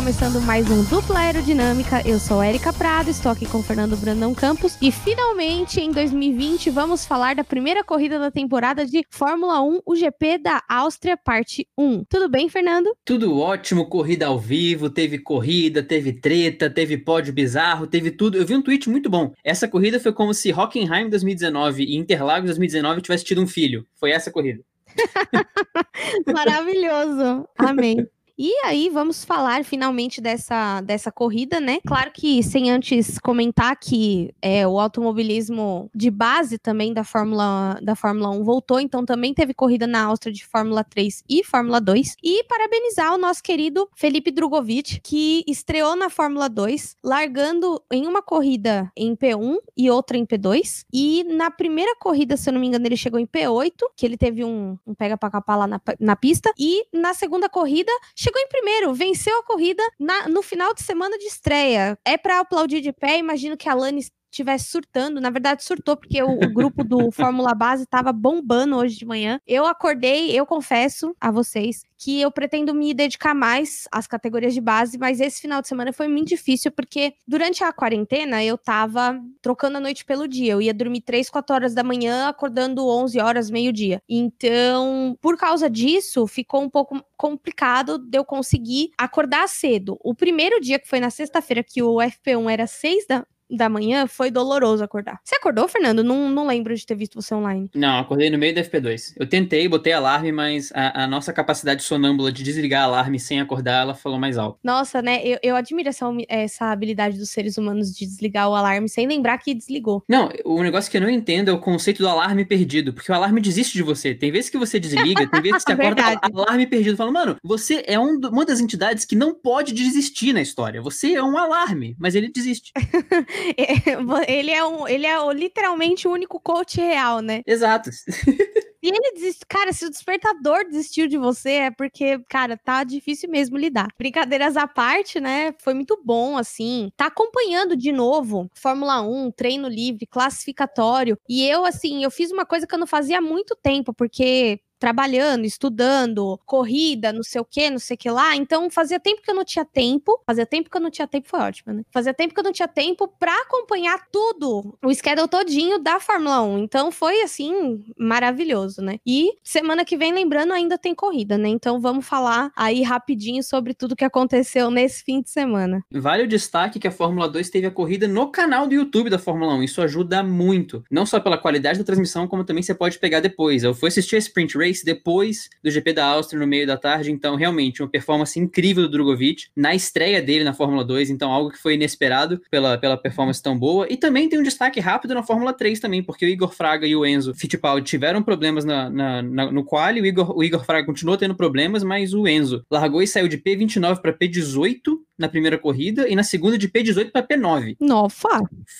começando mais um Dupla Aerodinâmica. Eu sou Erika Prado, estou aqui com o Fernando Brandão Campos e finalmente em 2020 vamos falar da primeira corrida da temporada de Fórmula 1, o GP da Áustria, parte 1. Tudo bem, Fernando? Tudo ótimo, corrida ao vivo, teve corrida, teve treta, teve pódio bizarro, teve tudo. Eu vi um tweet muito bom. Essa corrida foi como se Hockenheim 2019 e Interlagos 2019 tivesse tido um filho. Foi essa corrida. Maravilhoso. Amém. E aí, vamos falar finalmente dessa, dessa corrida, né? Claro que sem antes comentar que é, o automobilismo de base também da Fórmula, da Fórmula 1 voltou, então também teve corrida na Áustria de Fórmula 3 e Fórmula 2. E parabenizar o nosso querido Felipe Drogovic, que estreou na Fórmula 2, largando em uma corrida em P1 e outra em P2. E na primeira corrida, se eu não me engano, ele chegou em P8, que ele teve um, um pega pra capar lá na, na pista. E na segunda corrida, chegou em primeiro, venceu a corrida na, no final de semana de estreia. É para aplaudir de pé, imagino que a Lani estivesse surtando. Na verdade, surtou, porque o, o grupo do Fórmula Base estava bombando hoje de manhã. Eu acordei, eu confesso a vocês que eu pretendo me dedicar mais às categorias de base, mas esse final de semana foi muito difícil, porque durante a quarentena eu tava trocando a noite pelo dia. Eu ia dormir 3, 4 horas da manhã, acordando 11 horas, meio-dia. Então, por causa disso, ficou um pouco complicado de eu conseguir acordar cedo. O primeiro dia, que foi na sexta-feira, que o FP1 era 6 da, da manhã, foi doloroso acordar. Você acordou, Fernando? Não, não lembro de ter visto você online. Não, acordei no meio do FP2. Eu tentei, botei alarme, mas a, a nossa capacidade sonâmbula de desligar alarme sem acordar, ela falou mais alto. Nossa, né? Eu, eu admiro essa, essa habilidade dos seres humanos de desligar o alarme sem lembrar que desligou. Não, o negócio que eu não entendo é o conceito do alarme perdido, porque o alarme desiste de você. Tem vezes que você desliga, tem vezes que você acorda alarme perdido. Fala, mano, você é um, uma das entidades que não pode desistir na história. Você é um alarme, mas ele desiste. ele é um, ele é literalmente o único coach real, né? Exato. E ele desiste, cara, se o despertador desistiu de você, é porque, cara, tá difícil mesmo lidar. Brincadeiras à parte, né? Foi muito bom, assim. Tá acompanhando de novo Fórmula 1, treino livre, classificatório. E eu, assim, eu fiz uma coisa que eu não fazia há muito tempo, porque trabalhando, estudando, corrida, não sei o que, não sei o que lá. Então, fazia tempo que eu não tinha tempo. Fazia tempo que eu não tinha tempo, foi ótimo, né? Fazia tempo que eu não tinha tempo pra acompanhar tudo, o schedule todinho da Fórmula 1. Então, foi, assim, maravilhoso, né? E semana que vem, lembrando, ainda tem corrida, né? Então, vamos falar aí rapidinho sobre tudo que aconteceu nesse fim de semana. Vale o destaque que a Fórmula 2 teve a corrida no canal do YouTube da Fórmula 1. Isso ajuda muito. Não só pela qualidade da transmissão, como também você pode pegar depois. Eu fui assistir a Sprint Race Race depois do GP da Áustria no meio da tarde, então realmente uma performance incrível do Drogovic na estreia dele na Fórmula 2, então algo que foi inesperado pela, pela performance tão boa. E também tem um destaque rápido na Fórmula 3 também, porque o Igor Fraga e o Enzo Fittipaldi tiveram problemas na, na, na no quali, o Igor, o Igor Fraga continuou tendo problemas, mas o Enzo largou e saiu de P29 para P18 na primeira corrida e na segunda de P18 para P9. Nossa!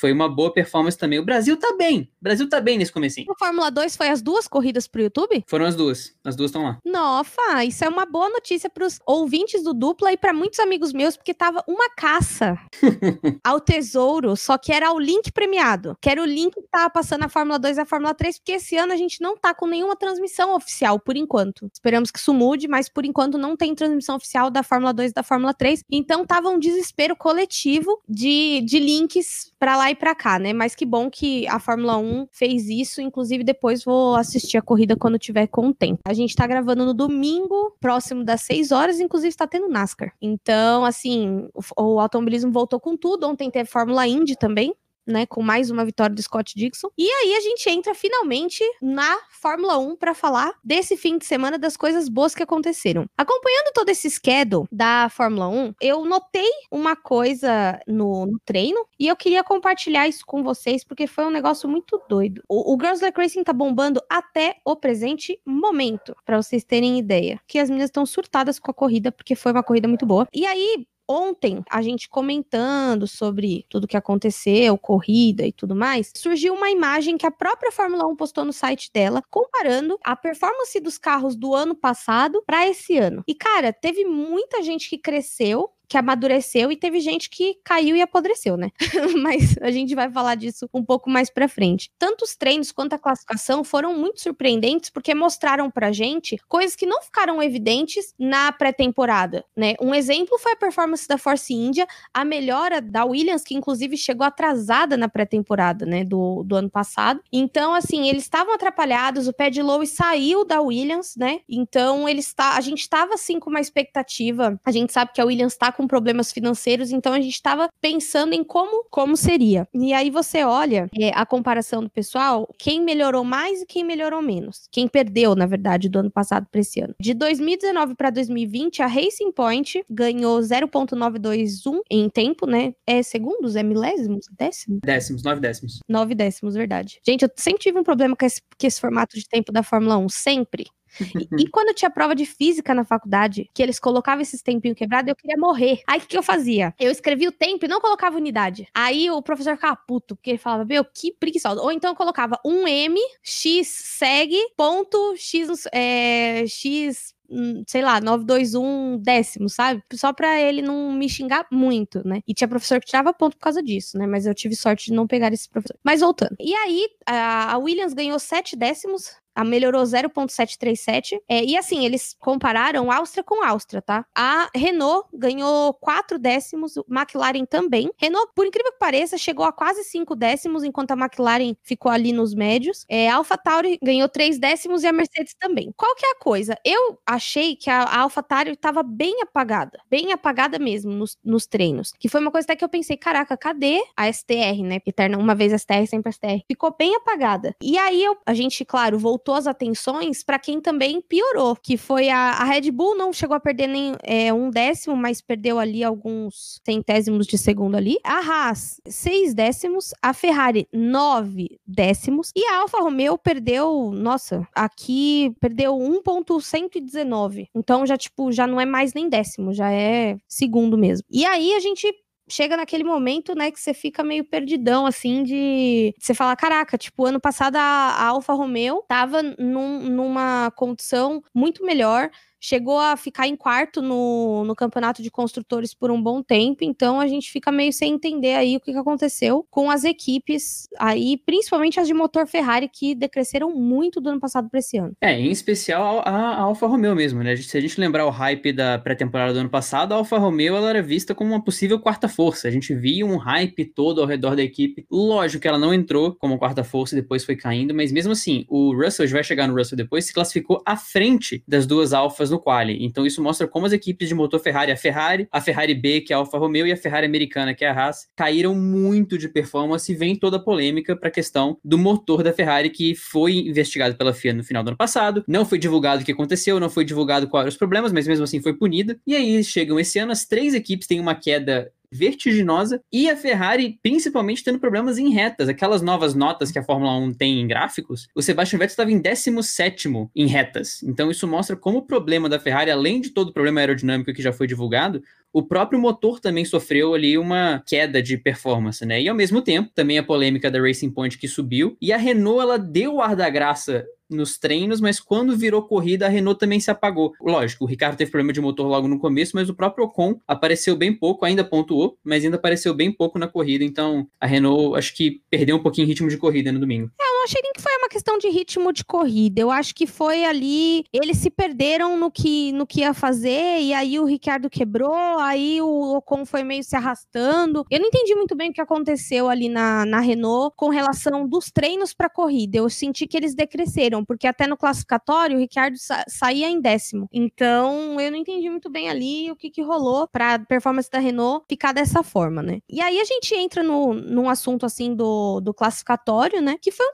Foi uma boa performance também. O Brasil tá bem. O Brasil tá bem nesse comecinho. A Fórmula 2 foi as duas corridas pro YouTube? Foram as duas. As duas estão lá. Nossa, isso é uma boa notícia pros ouvintes do Dupla e para muitos amigos meus, porque tava uma caça ao tesouro, só que era o link premiado. Que era o link que tava passando a Fórmula 2 e a Fórmula 3, porque esse ano a gente não tá com nenhuma transmissão oficial, por enquanto. Esperamos que isso mude, mas por enquanto não tem transmissão oficial da Fórmula 2 e da Fórmula 3. Então tava um desespero coletivo de, de links para lá e para cá, né? Mas que bom que a Fórmula 1 fez isso. Inclusive, depois vou assistir a corrida quando tiver com tempo. A gente tá gravando no domingo, próximo das 6 horas, inclusive está tendo NASCAR. Então, assim, o, o automobilismo voltou com tudo. Ontem teve Fórmula Indy também né, com mais uma vitória do Scott Dixon. E aí a gente entra finalmente na Fórmula 1 para falar desse fim de semana das coisas boas que aconteceram. Acompanhando todo esse schedule da Fórmula 1, eu notei uma coisa no, no treino e eu queria compartilhar isso com vocês porque foi um negócio muito doido. O, o Girls Like Racing tá bombando até o presente momento, para vocês terem ideia. Que as meninas estão surtadas com a corrida porque foi uma corrida muito boa. E aí, ontem, a gente comentando sobre tudo que aconteceu, corrida e tudo mais, surgiu uma imagem que a própria Fórmula 1 postou no site dela, comparando a performance dos carros do ano passado para esse ano. E cara, teve muita gente que cresceu que amadureceu e teve gente que caiu e apodreceu, né? Mas a gente vai falar disso um pouco mais pra frente. Tanto os treinos quanto a classificação foram muito surpreendentes porque mostraram pra gente coisas que não ficaram evidentes na pré-temporada, né? Um exemplo foi a performance da Force India, a melhora da Williams, que inclusive chegou atrasada na pré-temporada, né, do, do ano passado. Então, assim, eles estavam atrapalhados, o Pad Lowe saiu da Williams, né? Então, eles está, a gente estava assim com uma expectativa. A gente sabe que a Williams está com problemas financeiros, então a gente estava pensando em como como seria. E aí você olha é, a comparação do pessoal, quem melhorou mais e quem melhorou menos. Quem perdeu, na verdade, do ano passado para esse ano. De 2019 para 2020, a Racing Point ganhou 0.921 em tempo, né? É segundos? É milésimos? Décimos? Décimos, nove décimos. Nove décimos, verdade. Gente, eu sempre tive um problema com esse, com esse formato de tempo da Fórmula 1, sempre. E, e, quando tinha prova de física na faculdade, que eles colocavam esses tempinhos quebrados, eu queria morrer. Aí o que, que, eu fazia? Eu escrevia o tempo e não colocava unidade. Aí o professor ficava puto, porque ele falava, meu, que preguiçoso. Ou então eu colocava um M, X segue, ponto, X, é, X hum, sei lá, 921 décimo, sabe? Só pra ele não me xingar muito, né? E tinha professor que tirava ponto por causa disso, né? Mas eu tive sorte de não pegar esse professor. Mas voltando. E aí, a Williams ganhou 7 décimos a melhorou 0,737. É, e assim, eles compararam Áustria com Áustria, tá? A Renault ganhou 4 décimos, McLaren também. Renault, por incrível que pareça, chegou a quase 5 décimos, enquanto a McLaren ficou ali nos médios. É, a AlphaTauri ganhou 3 décimos e a Mercedes também. Qual que é a coisa? Eu achei que a, AlphaTauri estava bem apagada, bem apagada mesmo nos, nos, treinos. Que foi uma coisa até que eu pensei, caraca, cadê a STR, né? Eterna, uma vez STR, sempre STR. Ficou bem apagada. E aí eu, a gente, claro, voltou voltou as atenções para quem também piorou, que foi a, a, Red Bull não chegou a perder nem é, um décimo, mas perdeu ali alguns centésimos de segundo ali. A Haas, seis décimos. A Ferrari, nove décimos. E a Alfa Romeo perdeu, nossa, aqui perdeu 1.119. Então já, tipo, já não é mais nem décimo, já é segundo mesmo. E aí a gente chega naquele momento, né, que você fica meio perdidão, assim, de você falar, caraca, tipo, ano passado a, a Alfa Romeo tava num, numa condição muito melhor, chegou a ficar em quarto no, no campeonato de construtores por um bom tempo, então a gente fica meio sem entender aí o que, que aconteceu com as equipes aí, principalmente as de motor Ferrari, que decresceram muito do ano passado para esse ano. É, em especial a, a Alfa Romeo mesmo, né? Se a gente lembrar o hype da pré-temporada do ano passado, a Alfa Romeo ela era vista como uma possível quarta força. A gente via um hype todo ao redor da equipe. Lógico que ela não entrou como quarta força e depois foi caindo, mas mesmo assim, o Russell, a gente vai chegar no Russell depois, se classificou à frente das duas Alfas no quali. Então isso mostra como as equipes de motor Ferrari, a Ferrari, a Ferrari B, que é a Alfa Romeo, e a Ferrari americana, que é a Haas, caíram muito de performance e vem toda a polêmica para a questão do motor da Ferrari, que foi investigado pela FIA no final do ano passado. Não foi divulgado o que aconteceu, não foi divulgado quais eram os problemas, mas mesmo assim foi punida. E aí chegam esse ano, as três equipes têm uma queda vertiginosa e a Ferrari principalmente tendo problemas em retas, aquelas novas notas que a Fórmula 1 tem em gráficos, o Sebastian Vettel estava em 17 em retas. Então isso mostra como o problema da Ferrari, além de todo o problema aerodinâmico que já foi divulgado, o próprio motor também sofreu ali uma queda de performance, né? E ao mesmo tempo, também a polêmica da Racing Point que subiu, e a Renault ela deu o ar da graça nos treinos, mas quando virou corrida, a Renault também se apagou. Lógico, o Ricardo teve problema de motor logo no começo, mas o próprio Ocon apareceu bem pouco, ainda pontuou, mas ainda apareceu bem pouco na corrida, então a Renault acho que perdeu um pouquinho ritmo de corrida no domingo. É, não achei nem que foi uma questão de ritmo de corrida, eu acho que foi ali, eles se perderam no que, no que ia fazer, e aí o Ricardo quebrou, aí o Ocon foi meio se arrastando. Eu não entendi muito bem o que aconteceu ali na, na Renault com relação dos treinos para corrida, eu senti que eles decresceram, porque até no classificatório o Ricardo sa saía em décimo. Então eu não entendi muito bem ali o que, que rolou para performance da Renault ficar dessa forma, né? E aí a gente entra no, num assunto assim do, do classificatório, né? Que foi um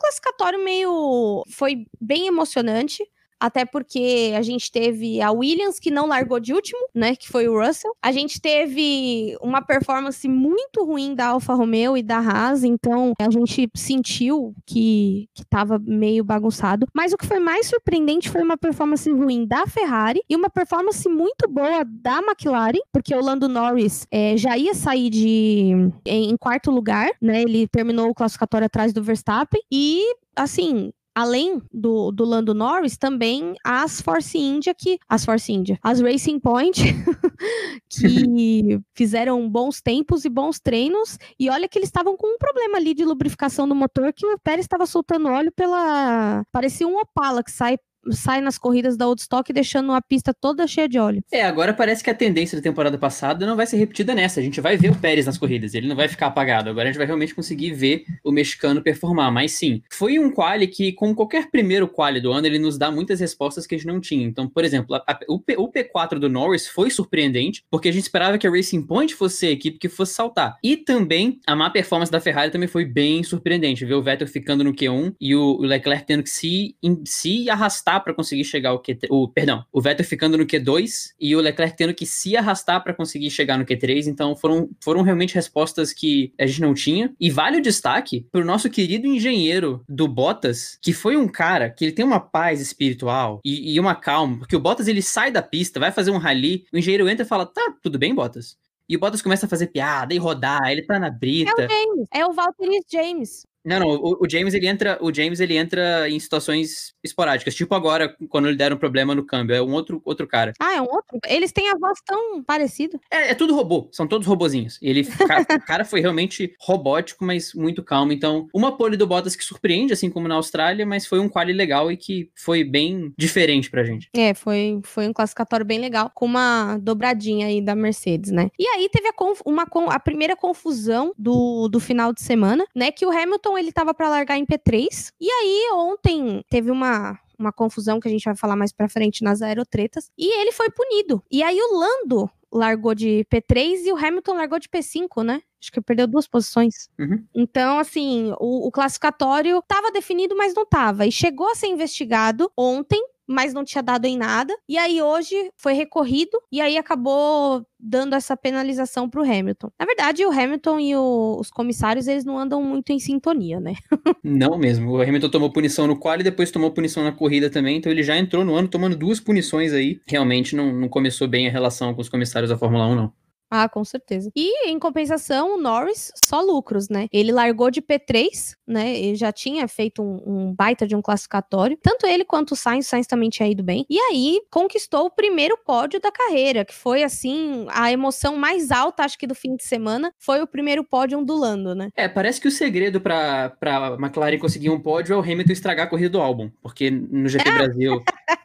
meio. Foi bem emocionante. Até porque a gente teve a Williams, que não largou de último, né? Que foi o Russell. A gente teve uma performance muito ruim da Alfa Romeo e da Haas, então a gente sentiu que, que tava meio bagunçado. Mas o que foi mais surpreendente foi uma performance ruim da Ferrari e uma performance muito boa da McLaren, porque o Lando Norris é, já ia sair de em, quarto lugar, né? Ele terminou o classificatório atrás do Verstappen e assim, além do, do Lando Norris, também as Force India, que. As Force India. As Racing Point, que fizeram bons tempos e bons treinos. E olha que eles estavam com um problema ali de lubrificação do motor, que o Pérez estava soltando óleo pela. Parecia um Opala que sai sai nas corridas da Woodstock deixando a pista toda cheia de óleo. É, agora parece que a tendência da temporada passada não vai ser repetida nessa. A gente vai ver o Pérez nas corridas, ele não vai ficar apagado. Agora a gente vai realmente conseguir ver o mexicano performar. Mas sim, foi um quali que, com qualquer primeiro quali do ano, ele nos dá muitas respostas que a gente não tinha. Então, por exemplo, a, a, o, P, o, P4 do Norris foi surpreendente, porque a gente esperava que a Racing Point fosse a equipe que fosse saltar. E também a má performance da Ferrari também foi bem surpreendente. Ver o Vettel ficando no Q1 e o, o Leclerc tendo que se, in, se arrastar para conseguir chegar ao Q3. O, perdão, o Vettel ficando no Q2 e o Leclerc tendo que se arrastar para conseguir chegar no Q3. Então foram, foram realmente respostas que a gente não tinha. E vale o destaque para o nosso querido engenheiro do Bottas, que foi um cara que ele tem uma paz espiritual e, e uma calma, porque o Bottas ele sai da pista, vai fazer um rally, o engenheiro entra e fala: tá, tudo bem, Bottas? E o Bottas começa a fazer piada e rodar, ele tá na brita. É o James, é o Valtteri James. Não, não, o, o, James ele entra, o James ele entra em situações esporádicas, tipo agora quando ele deram um problema no câmbio, é um outro outro cara. Ah, é um outro. Eles têm a voz tão parecida. É, é tudo robô, são todos robozinhos. Ele o cara foi realmente robótico, mas muito calmo. Então, uma pole do Bottas que surpreende, assim como na Austrália, mas foi um quali legal e que foi bem diferente pra gente. É, foi foi um classificatório bem legal, com uma dobradinha aí da Mercedes, né? E aí teve a, uma, a primeira confusão do, do final de semana, né, que o Hamilton ele estava para largar em P3. E aí ontem teve uma uma confusão que a gente vai falar mais para frente nas aerotretas, e ele foi punido. E aí o Lando largou de P3 e o Hamilton largou de P5, né? Acho que perdeu duas posições. Uhum. Então, assim, o, o classificatório estava definido, mas não estava. E chegou a ser investigado ontem mas não tinha dado em nada. E aí hoje foi recorrido e aí acabou dando essa penalização para o Hamilton. Na verdade, o Hamilton e o, os comissários eles não andam muito em sintonia, né? não mesmo. O Hamilton tomou punição no quali e depois tomou punição na corrida também, então ele já entrou no ano tomando duas punições aí. Realmente não, não começou bem a relação com os comissários da Fórmula 1, não. Ah, com certeza. E em compensação, o Norris só lucros, né? Ele largou de P3, né? Ele já tinha feito um, um, baita de um classificatório. Tanto ele quanto o Sainz, o Sainz também tinha ido bem. E aí conquistou o primeiro pódio da carreira, que foi assim, a emoção mais alta, acho que do fim de semana, foi o primeiro pódio ondulando, né? É, parece que o segredo para pra McLaren conseguir um pódio é o Hamilton estragar a corrida do álbum, porque no GP Brasil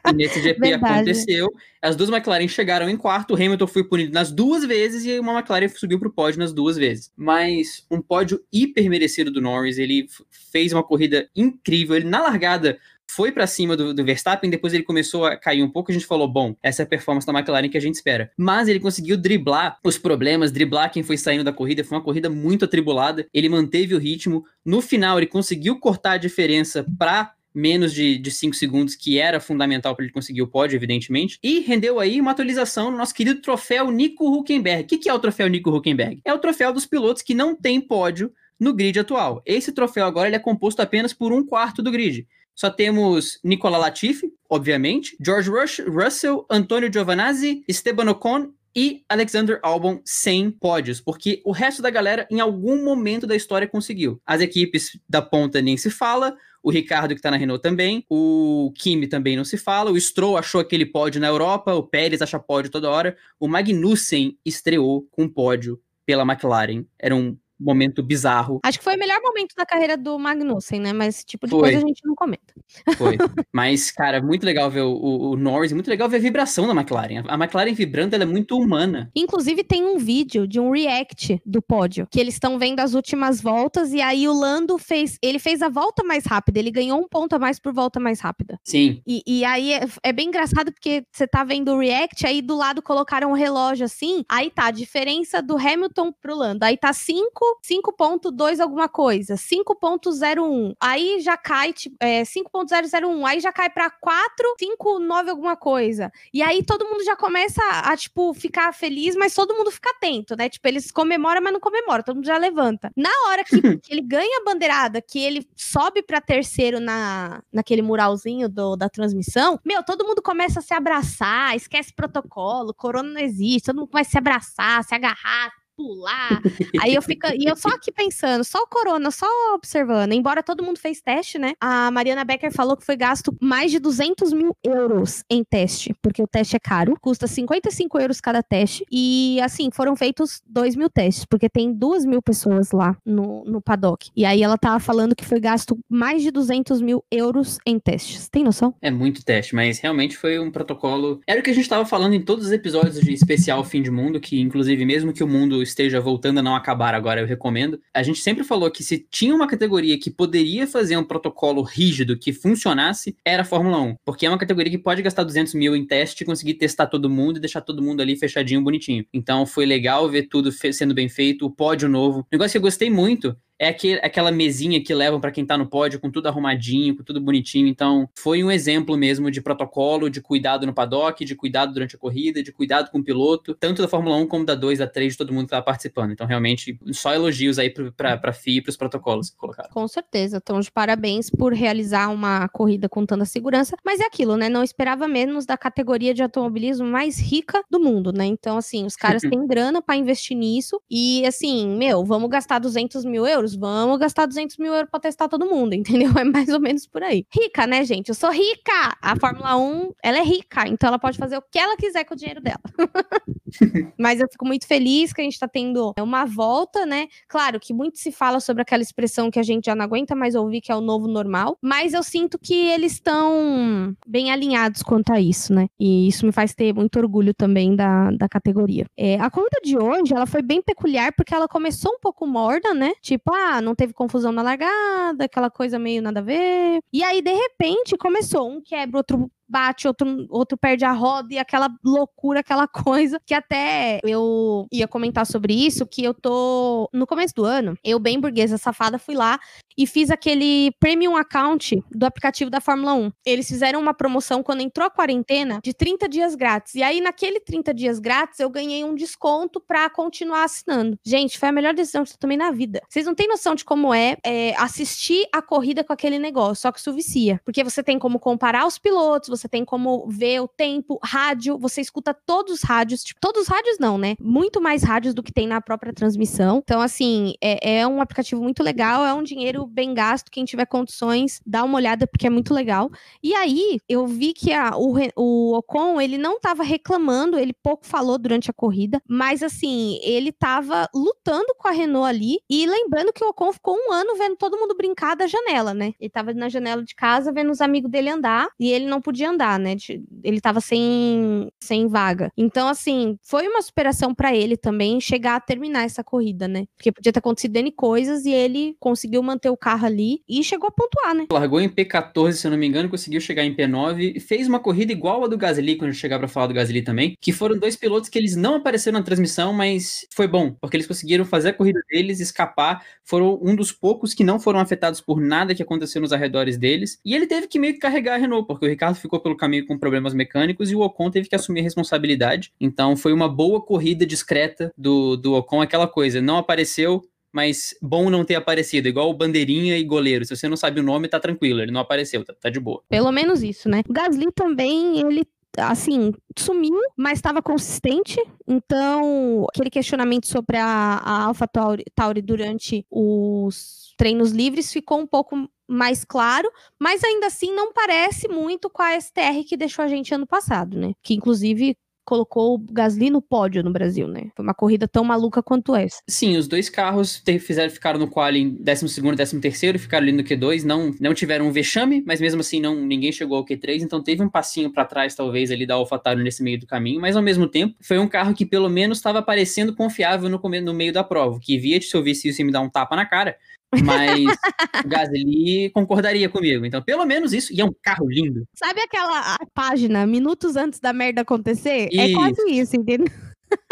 e nesse GP aconteceu. As duas McLaren chegaram em quarto, o Hamilton foi punido nas duas vezes e uma McLaren subiu para o pódio nas duas vezes. Mas um pódio hiper merecido do Norris, ele fez uma corrida incrível, ele na largada foi para cima do, do, Verstappen, depois ele começou a cair um pouco, a gente falou, bom, essa é a performance da McLaren que a gente espera. Mas ele conseguiu driblar os problemas, driblar quem foi saindo da corrida, foi uma corrida muito atribulada, ele manteve o ritmo, no final ele conseguiu cortar a diferença para menos de 5 segundos, que era fundamental para ele conseguir o pódio, evidentemente. E rendeu aí uma atualização no nosso querido troféu Nico Huckenberg. O que, que é o troféu Nico Huckenberg? É o troféu dos pilotos que não tem pódio no grid atual. Esse troféu agora ele é composto apenas por um quarto do grid. Só temos Nicola Latifi, obviamente, George Rush, Russell, Antonio Giovanazzi, Esteban Ocon e Alexander Albon sem pódios, porque o resto da galera em algum momento da história conseguiu. As equipes da ponta nem se fala, o Ricardo que tá na Renault também, o Kimi também não se fala, o Stroll achou aquele pódio na Europa, o Pérez acha pódio toda hora, o Magnussen estreou com pódio pela McLaren. Era um momento bizarro. Acho que foi o melhor momento da carreira do Magnussen, né? Mas esse tipo de foi. coisa a gente não comenta. Foi. Mas, cara, muito legal ver o, o, o, Norris, muito legal ver a vibração da McLaren. A McLaren vibrando, ela é muito humana. Inclusive, tem um vídeo de um react do pódio, que eles estão vendo as últimas voltas, e aí o Lando fez, ele fez a volta mais rápida, ele ganhou um ponto a mais por volta mais rápida. Sim. E, e aí é, é bem engraçado, porque você tá vendo o react, aí do lado colocaram um relógio assim, aí tá a diferença do Hamilton pro Lando, aí tá 5 5.2 alguma coisa, 5.01. Aí já cai, tipo, é, 5.001. Aí já cai pra 4.59 alguma coisa. E aí todo mundo já começa a, tipo, ficar feliz, mas todo mundo fica atento, né? Tipo, eles comemoram, mas não comemoram, todo mundo já levanta. Na hora que, que ele ganha a bandeirada, que ele sobe pra terceiro na, naquele muralzinho do, da transmissão, meu, todo mundo começa a se abraçar, esquece protocolo, corona não existe, todo mundo vai se abraçar, se agarrar, pular. Aí eu fico, e eu só aqui pensando, só o corona, só observando. Embora todo mundo fez teste, né? A Mariana Becker falou que foi gasto mais de 200 mil euros em teste, porque o teste é caro, custa 55 euros cada teste. E assim, foram feitos 2 mil testes, porque tem 2 mil pessoas lá no, no paddock. E aí ela tava falando que foi gasto mais de 200 mil euros em testes. Tem noção? É muito teste, mas realmente foi um protocolo. Era o que a gente tava falando em todos os episódios de especial Fim de Mundo, que inclusive mesmo que o mundo esteja voltando a não acabar agora, eu recomendo. A gente sempre falou que se tinha uma categoria que poderia fazer um protocolo rígido que funcionasse, era a Fórmula 1. Porque é uma categoria que pode gastar 200 mil em teste, conseguir testar todo mundo e deixar todo mundo ali fechadinho, bonitinho. Então foi legal ver tudo sendo bem feito, o pódio novo. Um negócio que eu gostei muito é aquele, aquela mesinha que levam para quem tá no pódio com tudo arrumadinho, com tudo bonitinho. Então, foi um exemplo mesmo de protocolo, de cuidado no paddock, de cuidado durante a corrida, de cuidado com o piloto, tanto da Fórmula 1 como da 2, da 3, de todo mundo que tava participando. Então, realmente, só elogios aí pra, pra FIA e pros protocolos que colocaram. Com certeza. Então, de parabéns por realizar uma corrida com tanta segurança. Mas é aquilo, né? Não esperava menos da categoria de automobilismo mais rica do mundo, né? Então, assim, os caras têm grana para investir nisso. E, assim, meu, vamos gastar 200 mil euros? Euros, vamos gastar 200 mil euros pra testar todo mundo, entendeu? É mais ou menos por aí. Rica, né, gente? Eu sou rica! A Fórmula 1, ela é rica, então ela pode fazer o que ela quiser com o dinheiro dela. Mas eu fico muito feliz que a gente tá tendo uma volta, né? Claro que muito se fala sobre aquela expressão que a gente já não aguenta mais ouvir, que é o novo normal, mas eu sinto que eles estão bem alinhados quanto a isso, né? E isso me faz ter muito orgulho também da, da categoria. É, a corrida de hoje, ela foi bem peculiar porque ela começou um pouco morna, né? Tipo, ah, não teve confusão na largada, aquela coisa meio nada a ver. E aí, de repente, começou um quebra, outro bate, outro, outro perde a roda e aquela loucura, aquela coisa que até eu ia comentar sobre isso, que eu tô no começo do ano, eu bem burguesa safada fui lá e fiz aquele premium account do aplicativo da Fórmula 1. Eles fizeram uma promoção quando entrou a quarentena de 30 dias grátis. E aí naquele 30 dias grátis eu ganhei um desconto para continuar assinando. Gente, foi a melhor decisão que eu tomei na vida. Vocês não têm noção de como é, é assistir a corrida com aquele negócio, só que isso vicia. Porque você tem como comparar os pilotos, você tem como ver o tempo, rádio, você escuta todos os rádios, tipo, todos os rádios não, né? Muito mais rádios do que tem na própria transmissão. Então, assim, é, é um aplicativo muito legal, é um dinheiro bem gasto. Quem tiver condições, dá uma olhada, porque é muito legal. E aí, eu vi que a, o, o Ocon, ele não tava reclamando, ele pouco falou durante a corrida, mas assim, ele tava lutando com a Renault ali. E lembrando que o Ocon ficou um ano vendo todo mundo brincar da janela, né? Ele tava na janela de casa vendo os amigos dele andar e ele não podia andar, né? Ele tava sem, sem vaga. Então, assim, foi uma superação para ele também chegar a terminar essa corrida, né? Porque podia ter acontecido N coisas e ele conseguiu manter o carro ali e chegou a pontuar, né? Largou em P14, se eu não me engano, conseguiu chegar em P9 e fez uma corrida igual a do Gasly, quando chegar pra falar do Gasly também, que foram dois pilotos que eles não apareceram na transmissão, mas foi bom, porque eles conseguiram fazer a corrida deles, escapar, foram um dos poucos que não foram afetados por nada que aconteceu nos arredores deles, e ele teve que meio que carregar a Renault, porque o Ricardo ficou pelo caminho com problemas mecânicos e o Ocon teve que assumir a responsabilidade, então foi uma boa corrida discreta do, do Ocon, aquela coisa, não apareceu, mas bom não ter aparecido, igual bandeirinha e goleiro. Se você não sabe o nome, tá tranquilo, ele não apareceu, tá, tá de boa. Pelo menos isso, né? O Gasly também, ele assim, sumiu, mas estava consistente. Então, aquele questionamento sobre a, a Alpha Tauri, Tauri durante os treinos livres ficou um pouco mais claro, mas ainda assim não parece muito com a STR que deixou a gente ano passado, né? Que inclusive colocou o Gasly no pódio no Brasil, né? Foi uma corrida tão maluca quanto essa. Sim, os dois carros fizeram, ficaram no quali em 12 e 13 ficaram ali no Q2, não, não tiveram um vexame, mas mesmo assim não ninguém chegou ao Q3, então teve um passinho para trás talvez ali da AlphaTauri nesse meio do caminho, mas ao mesmo tempo foi um carro que pelo menos estava parecendo confiável no, no meio da prova, que via se eu visse isso e me dar um tapa na cara, mas o Gasly concordaria comigo. Então, pelo menos isso. E é um carro lindo. Sabe aquela página, minutos antes da merda acontecer? É isso. É quase isso, entendeu?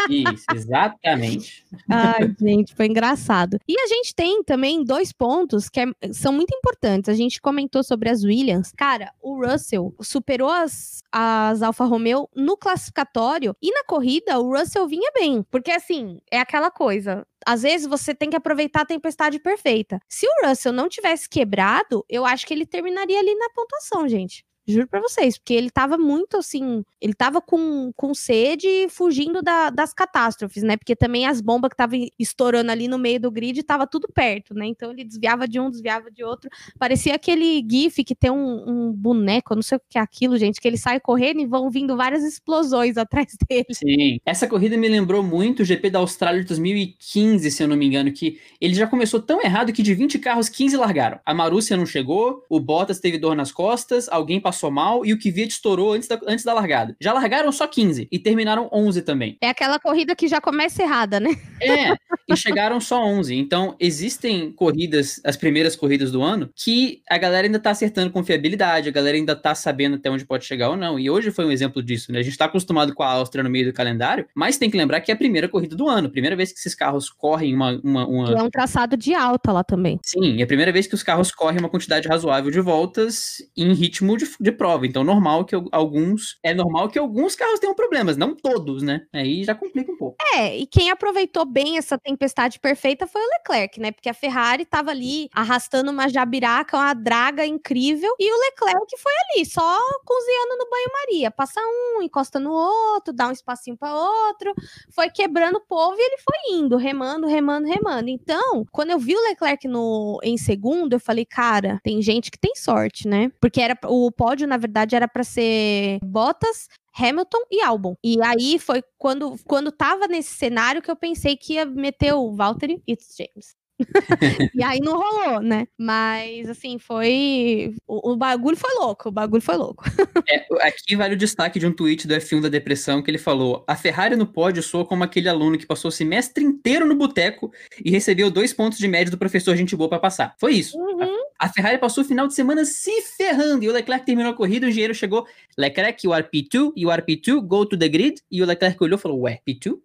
Isso, exatamente. Ai, gente, foi engraçado. E a gente tem também dois pontos que é, são muito importantes. A gente comentou sobre as Williams. Cara, o Russell superou as, as Alfa Romeo no classificatório e na corrida o Russell vinha bem. Porque, assim, é aquela coisa às vezes você tem que aproveitar a tempestade perfeita. Se o Russell não tivesse quebrado, eu acho que ele terminaria ali na pontuação, gente. Juro pra vocês, porque ele tava muito assim, ele tava com, com sede fugindo da, das catástrofes, né? Porque também as bombas que estavam estourando ali no meio do grid tava tudo perto, né? Então ele desviava de um, desviava de outro. Parecia aquele GIF que tem um, um boneco, não sei o que é aquilo, gente, que ele sai correndo e vão vindo várias explosões atrás dele. Sim. Essa corrida me lembrou muito o GP da Austrália de 2015, se eu não me engano, que ele já começou tão errado que de 20 carros, 15 largaram. A Marúcia não chegou, o Bottas teve dor nas costas, alguém passou mal e o Kvyat estourou antes da, antes da largada. Já largaram só 15 e terminaram 11 também. É aquela corrida que já começa errada, né? É, e chegaram só 11. Então, existem corridas, as primeiras corridas do ano, que a galera ainda tá acertando confiabilidade, a galera ainda tá sabendo até onde pode chegar ou não. E hoje foi um exemplo disso, né? A gente tá acostumado com a Áustria no meio do calendário, mas tem que lembrar que é a primeira corrida do ano, primeira vez que esses carros correm uma. uma, uma... É um traçado de alta lá também. Sim, é a primeira vez que os carros correm uma quantidade razoável de voltas em ritmo de, de prova. Então, normal que alguns. É normal que alguns carros tenham problemas, não todos, né? Aí já complica um pouco. É, e quem aproveitou bem essa tempestade perfeita foi o Leclerc, né? Porque a Ferrari tava ali arrastando uma jabiraca, uma draga incrível, e o Leclerc foi ali, só cozinhando no banho-maria. Passa um, encosta no outro, dá um espacinho para outro, foi quebrando o povo e ele foi indo, remando, remando, remando. Então, quando eu vi o Leclerc no, em segundo, eu falei, cara, tem gente que tem sorte, né? Porque era o pódio, na verdade, era para ser Bottas, Hamilton e Albon. E aí foi quando, quando tava nesse cenário que eu pensei que ia meter o Valtteri e o James. e aí não rolou, né? Mas, assim, foi. O, o, bagulho foi louco, o bagulho foi louco. é, aqui vale o destaque de um tweet do F1 da Depressão que ele falou: A Ferrari no pódio soa como aquele aluno que passou o semestre inteiro no boteco e recebeu dois pontos de média do professor Gente Boa pra passar. Foi isso. Uhum. A, a Ferrari passou o final de semana se ferrando e o Leclerc terminou a corrida, o engenheiro chegou. Leclerc, you are P2, you are P2, go to the grid. E o Leclerc olhou e falou: Ué, P2?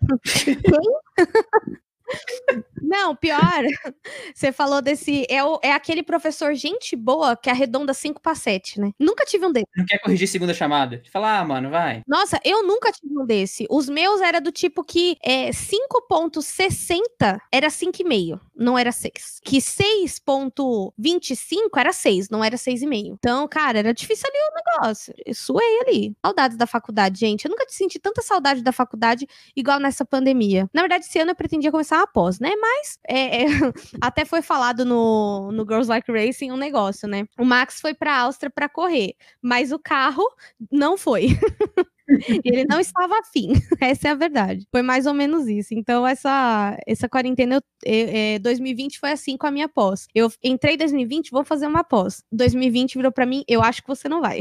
Não, pior, você falou desse. É, o, é aquele professor gente boa que arredonda 5 para 7, né? Nunca tive um desse. Não quer corrigir segunda chamada? Fala, ah, mano, vai. Nossa, eu nunca tive um desse. Os meus era do tipo que é, 5,60 era 5,5, não era 6. Que 6,25 era 6, não era 6,5. Então, cara, era difícil ali o negócio. Eu suei ali. Saudades da faculdade, gente. Eu nunca senti tanta saudade da faculdade igual nessa pandemia. Na verdade, esse ano eu pretendia começar após, né? Mas é, é, até foi falado no, no Girls Like Racing um negócio, né? O Max foi para a Áustria para correr, mas o carro não foi. ele não estava afim, essa é a verdade. Foi mais ou menos isso. Então, essa, essa quarentena, eu, é, 2020 foi assim com a minha pós. Eu entrei em 2020, vou fazer uma pós. 2020 virou para mim, eu acho que você não vai.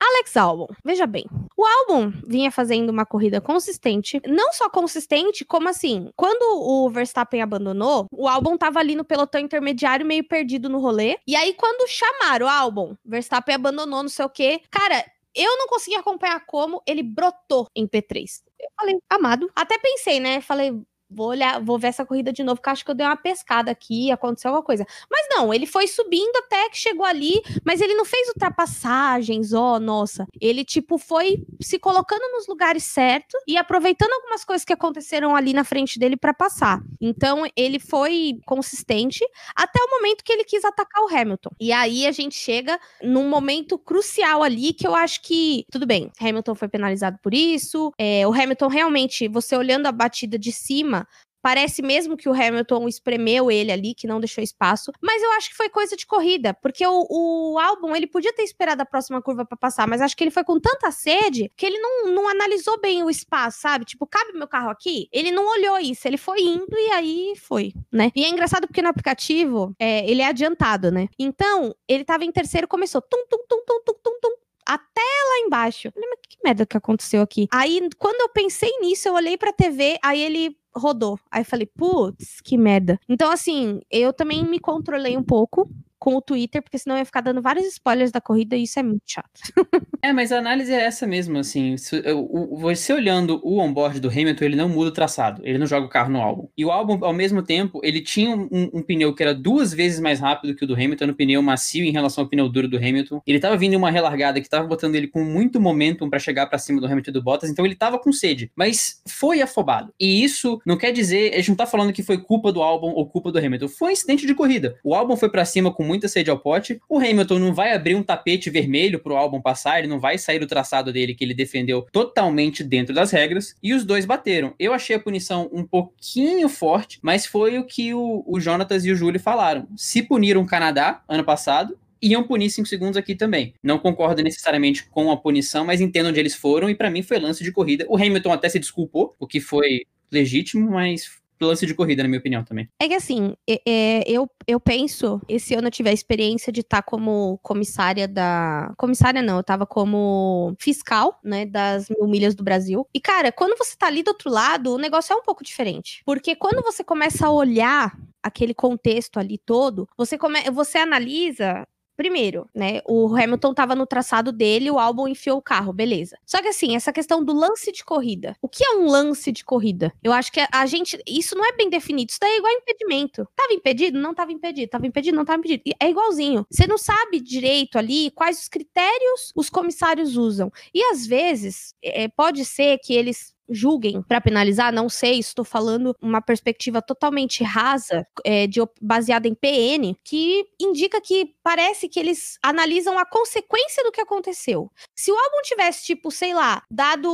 Alex Albon, veja bem, o Albon vinha fazendo uma corrida consistente, não só consistente, como assim, quando o Verstappen abandonou, o Albon tava ali no pelotão intermediário meio perdido no rolê, e aí quando chamaram o Albon, Verstappen abandonou, não sei o quê, cara, eu não consegui acompanhar como ele brotou em P3. Eu falei, amado. Até pensei, né? Falei, vou olhar, vou ver essa corrida de novo, porque acho que eu dei uma pescada aqui, aconteceu alguma coisa. Mas não, ele foi subindo até que chegou ali, mas ele não fez ultrapassagens, ó, oh, nossa. Ele, tipo, foi se colocando nos lugares certos e aproveitando algumas coisas que aconteceram ali na frente dele para passar. Então, ele foi consistente até o momento que ele quis atacar o Hamilton. E aí a gente chega num momento crucial ali que eu acho que, tudo bem, Hamilton foi penalizado por isso, é, o Hamilton realmente, você olhando a batida de cima, Parece mesmo que o Hamilton espremeu ele ali, que não deixou espaço. Mas eu acho que foi coisa de corrida, porque o, o álbum ele podia ter esperado a próxima curva para passar, mas acho que ele foi com tanta sede que ele não, não analisou bem o espaço, sabe? Tipo, cabe meu carro aqui? Ele não olhou isso, ele foi indo e aí foi, né? E é engraçado porque no aplicativo é, ele é adiantado, né? Então, ele tava em terceiro, começou tum, tum, tum, tum, tum, tum, tum, até lá embaixo. Eu falei, mas que merda que aconteceu aqui? Aí, quando eu pensei nisso, eu olhei pra TV, aí ele rodou. Aí falei, putz, que merda. Então, assim, eu também me controlei um pouco com o Twitter, porque senão ia ficar dando vários spoilers da corrida e isso é muito chato. é, mas a análise é essa mesmo, assim. Você olhando o onboard do Hamilton, ele não muda o traçado, ele não joga o carro no álbum. E o álbum, ao mesmo tempo, ele tinha um, um, pneu que era duas vezes mais rápido que o do Hamilton, um pneu macio em relação ao pneu duro do Hamilton. Ele tava vindo em uma relargada que tava botando ele com muito momentum para chegar para cima do Hamilton e do Bottas, então ele tava com sede, mas foi afobado. E isso não quer dizer, a gente não tá falando que foi culpa do álbum ou culpa do Hamilton, foi um incidente de corrida. O álbum foi para cima com muita sede ao pote. O Hamilton não vai abrir um tapete vermelho pro álbum passar, ele não vai sair do traçado dele que ele defendeu totalmente dentro das regras. E os dois bateram. Eu achei a punição um pouquinho forte, mas foi o que o, o Jonatas e o Júlio falaram. Se puniram o Canadá ano passado, iam punir 5 segundos aqui também. Não concordo necessariamente com a punição, mas entendo onde eles foram e para mim foi lance de corrida. O Hamilton até se desculpou, o que foi legítimo, mas lance de corrida, na minha opinião, também. É que assim, é, é, eu, eu penso, esse ano eu tive a experiência de estar tá como comissária da. Comissária não, eu tava como fiscal, né, das mil milhas do Brasil. E, cara, quando você tá ali do outro lado, o negócio é um pouco diferente. Porque quando você começa a olhar aquele contexto ali todo, você, come... você analisa Primeiro, né, o Hamilton tava no traçado dele, o álbum enfiou o carro, beleza. Só que assim, essa questão do lance de corrida. O que é um lance de corrida? Eu acho que a gente, isso não é bem definido, isso daí é igual impedimento. Tava impedido? Não tava impedido. Tava impedido? Não tava impedido. É igualzinho. Você não sabe direito ali quais os critérios os comissários usam. E às vezes, é, pode ser que eles julguem para penalizar, não sei, estou falando uma perspectiva totalmente rasa, é, de, baseada em PN, que indica que parece que eles analisam a consequência do que aconteceu. Se o álbum tivesse, tipo, sei lá, dado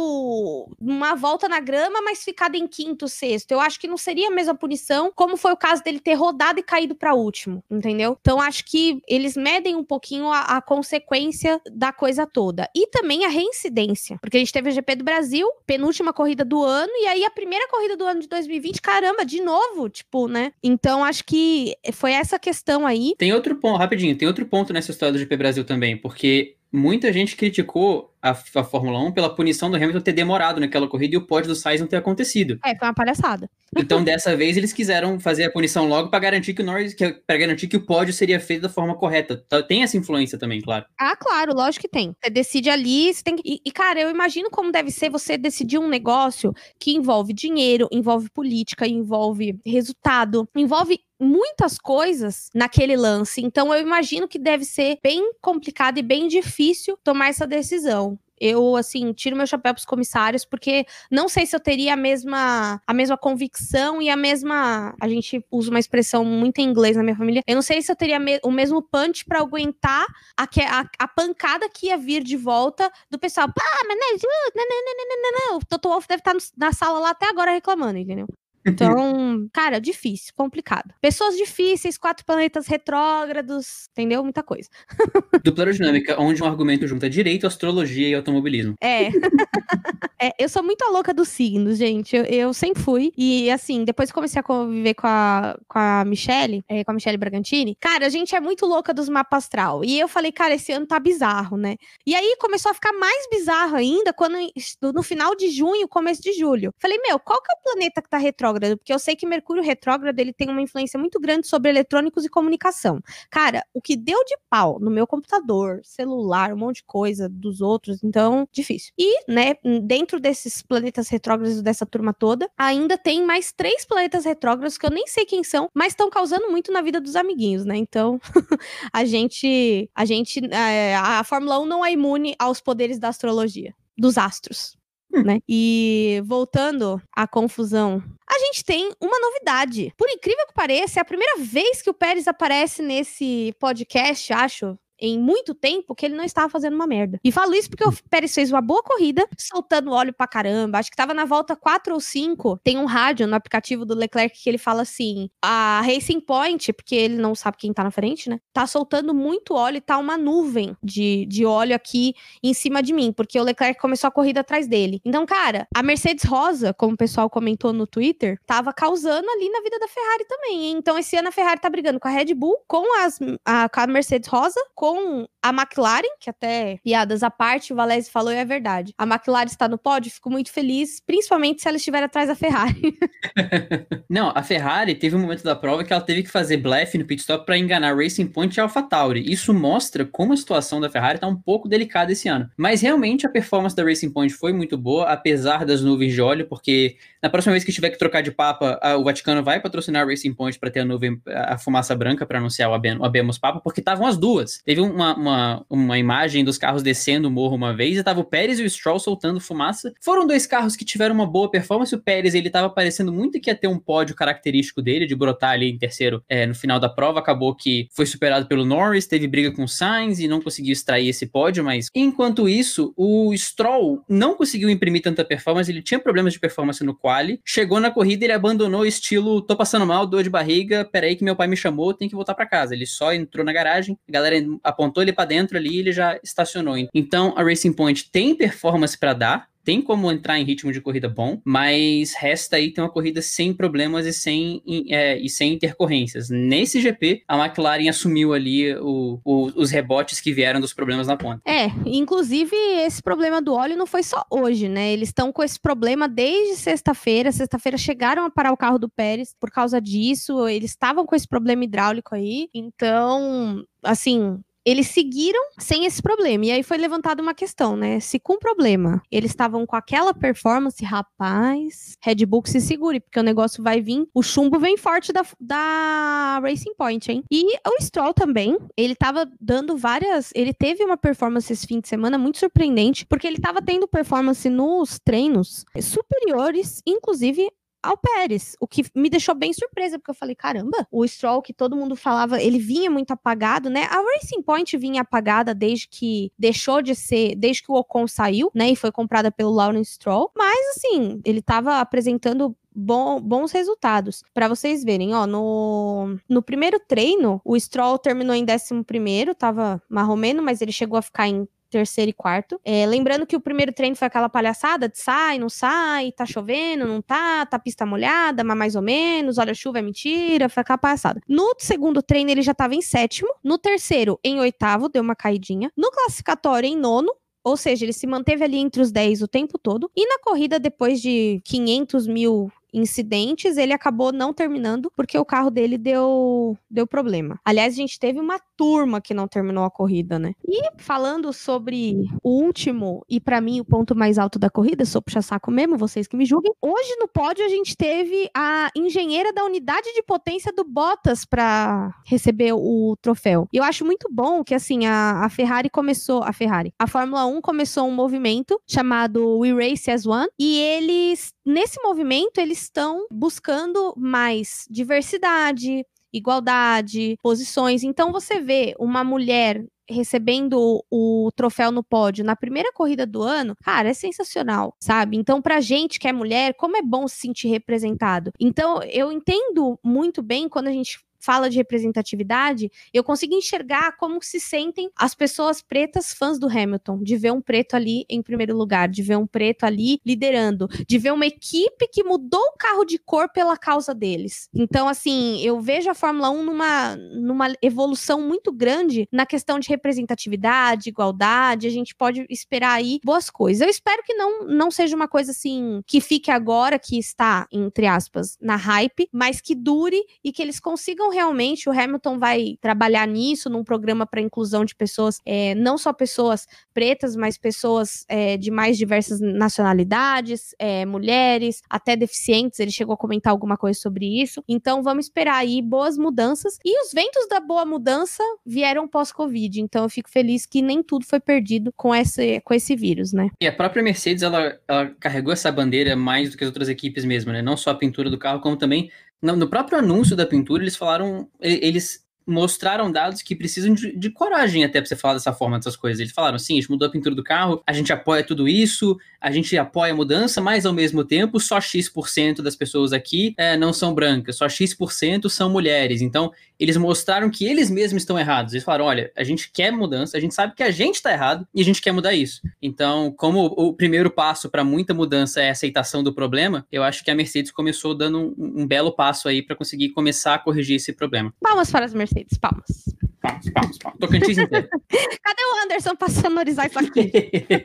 uma volta na grama, mas ficado em quinto, sexto, eu acho que não seria a mesma punição, como foi o caso dele ter rodado e caído para último, entendeu? Então acho que eles medem um pouquinho a, a consequência da coisa toda. E também a reincidência, porque a gente teve o GP do Brasil, penúltima corrida corrida do ano, e aí a primeira corrida do ano de 2020, caramba, de novo, tipo, né? Então acho que foi essa questão aí. Tem outro ponto, rapidinho, tem outro ponto nessa história do GP Brasil também, porque muita gente criticou a, a, Fórmula 1 pela punição do Hamilton ter demorado naquela corrida e o pódio do Sainz não ter acontecido. É, foi uma palhaçada. Então, dessa vez, eles quiseram fazer a punição logo para garantir que o Norris, para garantir que o pódio seria feito da forma correta. Então, tem essa influência também, claro. Ah, claro, lógico que tem. Você decide ali, você tem que... e, e, cara, eu imagino como deve ser você decidir um negócio que envolve dinheiro, envolve política, envolve resultado, envolve muitas coisas naquele lance. Então eu imagino que deve ser bem complicado e bem difícil tomar essa decisão. Eu, assim, tiro meu chapéu pros comissários, porque não sei se eu teria a mesma, a mesma convicção e a mesma. A gente usa uma expressão muito em inglês na minha família. Eu não sei se eu teria me, o mesmo punch para aguentar a, a, a, pancada que ia vir de volta do pessoal. Pá, mas não, não, não, não, não, não. O Toto Wolff deve estar na sala lá até agora reclamando, entendeu? Então, cara, difícil, complicado. Pessoas difíceis, quatro planetas retrógrados, entendeu? Muita coisa. Dupla aerodinâmica, onde um argumento junta direito, astrologia e automobilismo. É. é eu sou muito a louca dos signos, gente. Eu, eu, sempre fui. E, assim, depois que comecei a conviver com a, com a Michelle, é, com a Michelle Bragantini, cara, a gente é muito louca dos mapas astral. E eu falei, cara, esse ano tá bizarro, né? E aí começou a ficar mais bizarro ainda quando no final de junho, começo de julho. Falei, meu, qual que é o planeta que tá retrógrado? Retrógrado, porque eu sei que Mercúrio retrógrado ele tem uma influência muito grande sobre eletrônicos e comunicação. Cara, o que deu de pau no meu computador, celular, um monte de coisa dos outros, então, difícil. E, né, dentro desses planetas retrógrados dessa turma toda, ainda tem mais três planetas retrógrados que eu nem sei quem são, mas estão causando muito na vida dos amiguinhos, né? Então, a gente, a gente, é, a Fórmula 1 não é imune aos poderes da astrologia, dos astros. Né? E voltando à confusão, a gente tem uma novidade. Por incrível que pareça, é a primeira vez que o Pérez aparece nesse podcast, acho, em muito tempo que ele não estava fazendo uma merda. E falo isso porque o Pérez fez uma boa corrida, soltando óleo pra caramba. Acho que tava na volta 4 ou 5. Tem um rádio no aplicativo do Leclerc que ele fala assim: a Racing Point, porque ele não sabe quem tá na frente, né? Tá soltando muito óleo e tá uma nuvem de, de óleo aqui em cima de mim, porque o Leclerc começou a corrida atrás dele. Então, cara, a Mercedes Rosa, como o pessoal comentou no Twitter, tava causando ali na vida da Ferrari também. Hein? Então, esse ano a Ferrari tá brigando com a Red Bull, com, as, a, com a Mercedes Rosa, com com a McLaren, que até piadas à parte, o Valese falou e é verdade. A McLaren está no pódio, fico muito feliz, principalmente se ela estiver atrás da Ferrari. Não, a Ferrari teve um momento da prova que ela teve que fazer blefe no pit stop para enganar Racing Point e AlphaTauri. Isso mostra como a situação da Ferrari está um pouco delicada esse ano. Mas realmente a performance da Racing Point foi muito boa, apesar das nuvens de óleo, porque na próxima vez que tiver que trocar de papa, a, o Vaticano vai patrocinar a Racing Point para ter a nuvem, a fumaça branca para anunciar o Abemos Papa, porque estavam as duas. Teve uma, uma, uma imagem dos carros descendo o morro uma vez, e tava o Pérez e o Stroll soltando fumaça. Foram dois carros que tiveram uma boa performance. O Pérez, ele tava parecendo muito que ia ter um pódio característico dele, de brotar ali em terceiro é, no final da prova. Acabou que foi superado pelo Norris, teve briga com o Sainz e não conseguiu extrair esse pódio, mas enquanto isso, o Stroll não conseguiu imprimir tanta performance, ele tinha problemas de performance no quali, chegou na corrida ele abandonou o estilo tô passando mal, dor de barriga, peraí que meu pai me chamou, tem que voltar para casa. Ele só entrou na garagem, a galera apontou ele para dentro ali ele já estacionou. Então a Racing Point tem performance para dar, tem como entrar em ritmo de corrida bom, mas resta aí ter uma corrida sem problemas e sem, é, e sem intercorrências. Nesse GP, a McLaren assumiu ali o, o, os rebotes que vieram dos problemas na ponta. É, inclusive esse problema do óleo não foi só hoje, né? Eles estão com esse problema desde sexta-feira. Sexta-feira chegaram a parar o carro do Pérez por causa disso. Eles estavam com esse problema hidráulico aí. Então, assim, eles seguiram sem esse problema. E aí foi levantada uma questão, né? Se com problema eles estavam com aquela performance, rapaz, Red Bull se segure, porque o negócio vai vir, o chumbo vem forte da, da Racing Point, hein? E o Stroll também, ele tava dando várias. Ele teve uma performance esse fim de semana muito surpreendente, porque ele tava tendo performance nos treinos superiores, inclusive ao Pérez, o que me deixou bem surpresa, porque eu falei, caramba, o Stroll que todo mundo falava, ele vinha muito apagado, né? A Racing Point vinha apagada desde que deixou de ser, desde que o Ocon saiu, né, e foi comprada pelo Lawrence Stroll, mas assim, ele tava apresentando Bom, bons resultados. Para vocês verem, ó, no, no primeiro treino, o Stroll terminou em 11 primeiro, tava marromeno, mas ele chegou a ficar em terceiro e quarto. É, lembrando que o primeiro treino foi aquela palhaçada de sai, não sai, tá chovendo, não tá, tá pista molhada, mas mais ou menos, olha, chuva é mentira, foi aquela palhaçada. No segundo treino ele já tava em sétimo, no terceiro em oitavo, deu uma caidinha, no classificatório em nono, ou seja, ele se manteve ali entre os 10 o tempo todo. E na corrida, depois de 500 mil incidentes, ele acabou não terminando porque o carro dele deu, deu problema. Aliás, a gente teve uma turma que não terminou a corrida, né? E falando sobre o último e para mim o ponto mais alto da corrida, sou puxa saco mesmo, vocês que me julguem. Hoje no pódio a gente teve a engenheira da unidade de potência do Bottas para receber o troféu. E eu acho muito bom que assim a, a Ferrari começou, a Ferrari, a Fórmula 1 começou um movimento chamado We Race as One e eles nesse movimento eles estão buscando mais diversidade, igualdade, posições. Então você vê uma mulher recebendo o troféu no pódio na primeira corrida do ano, cara, é sensacional, sabe? Então, pra gente que é mulher, como é bom se sentir representado. Então, eu entendo muito bem quando a gente fala de representatividade, eu consigo enxergar como se sentem as pessoas pretas fãs do Hamilton, de ver um preto ali em primeiro lugar, de ver um preto ali liderando, de ver uma equipe que mudou o carro de cor pela causa deles. Então, assim, eu vejo a Fórmula 1 numa, numa evolução muito grande na questão de representatividade, igualdade, a gente pode esperar aí boas coisas. Eu espero que não, não seja uma coisa assim que fique agora, que está, entre aspas, na hype, mas que dure e que eles consigam realmente o Hamilton vai trabalhar nisso, num programa para inclusão de pessoas, é, não só pessoas pretas, mas pessoas é, de mais diversas nacionalidades, é, mulheres, até deficientes. Ele chegou a comentar alguma coisa sobre isso. Então vamos esperar aí boas mudanças. E os ventos da boa mudança vieram pós-Covid. Então eu fico feliz que nem tudo foi perdido com esse, com esse vírus, né? E a própria Mercedes, ela, ela carregou essa bandeira mais do que as outras equipes mesmo, né? Não só a pintura do carro, como também no, próprio anúncio da pintura, eles falaram. Eles mostraram dados que precisam de, de coragem até pra você falar dessa forma dessas coisas. Eles falaram, sim, a gente mudou a pintura do carro, a gente apoia tudo isso, a gente apoia a mudança, mas ao mesmo tempo só X% das pessoas aqui é, não são brancas, só X% são mulheres. Então, eles mostraram que eles mesmos estão errados. Eles falaram, olha, a gente quer mudança, a gente sabe que a gente está errado e a gente quer mudar isso. Então, como o primeiro passo para muita mudança é a aceitação do problema, eu acho que a Mercedes começou dando um, um belo passo aí para conseguir começar a corrigir esse problema. Palmas para as Mercedes. Palmas. Palmas, palmas, palmas. Tocantins inteiro. Cadê o Anderson para sonorizar isso aqui?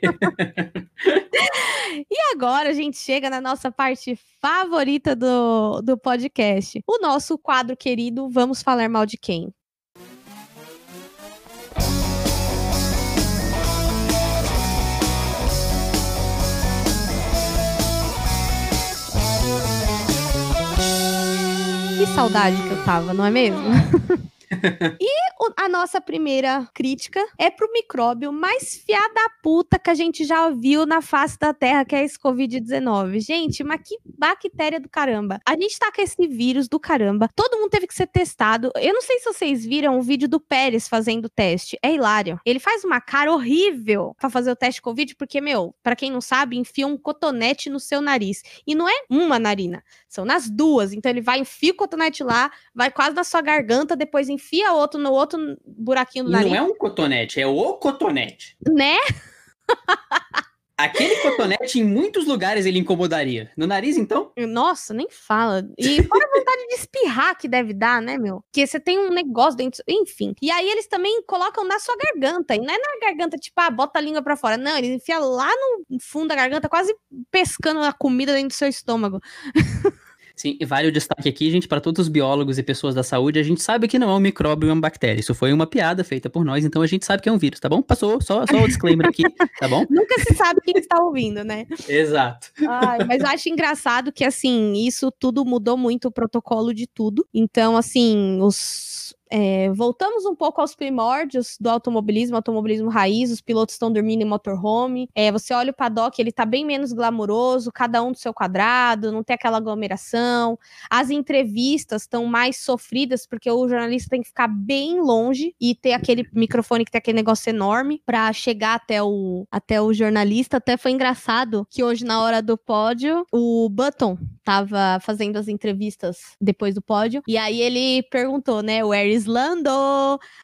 e agora a gente chega na nossa parte favorita do, do podcast. O nosso quadro querido Vamos Falar Mal de Quem? Que saudade que eu tava, não é mesmo? e a nossa primeira crítica é pro micróbio mais fiada da puta que a gente já viu na face da Terra, que é esse Covid-19. Gente, mas que bactéria do caramba. A gente tá com esse vírus do caramba. Todo mundo teve que ser testado. Eu não sei se vocês viram o vídeo do Pérez fazendo o teste. É hilário. Ele faz uma cara horrível para fazer o teste Covid, porque, meu, para quem não sabe, enfia um cotonete no seu nariz. E não é uma narina, são nas duas. Então ele vai, enfia o cotonete lá, vai quase na sua garganta, depois enfia outro no outro buraquinho do nariz. Não é um cotonete, é o cotonete. Né? Aquele cotonete, em muitos lugares, ele incomodaria. No nariz, então? Nossa, nem fala. E fora a vontade de espirrar que deve dar, né, meu? Que você tem um negócio dentro. Enfim. E aí eles também colocam na sua garganta. E não é na garganta, tipo, ah, bota a língua pra fora. Não, eles enfiam lá no fundo da garganta, quase pescando a comida dentro do seu estômago. Sim, e vale o destaque aqui, gente, para todos os biólogos e pessoas da saúde, a gente sabe que não é um micróbio, é uma bactéria. Isso foi uma piada feita por nós, então a gente sabe que é um vírus, tá bom? Passou, só, só o disclaimer aqui, tá bom? Nunca se sabe quem está ouvindo, né? Exato. Ai, mas eu acho engraçado que, assim, isso tudo mudou muito o protocolo de tudo. Então, assim, os é, voltamos um pouco aos primórdios do automobilismo, automobilismo raiz, os pilotos estão dormindo em motorhome. É, você olha o paddock, ele tá bem menos glamouroso, cada um do seu quadrado, não tem aquela aglomeração. As entrevistas estão mais sofridas, porque o jornalista tem que ficar bem longe e ter aquele microfone que tem aquele negócio enorme para chegar até o, até o jornalista. Até foi engraçado que hoje, na hora do pódio, o Button tava fazendo as entrevistas depois do pódio, e aí ele perguntou, né, where is Lando?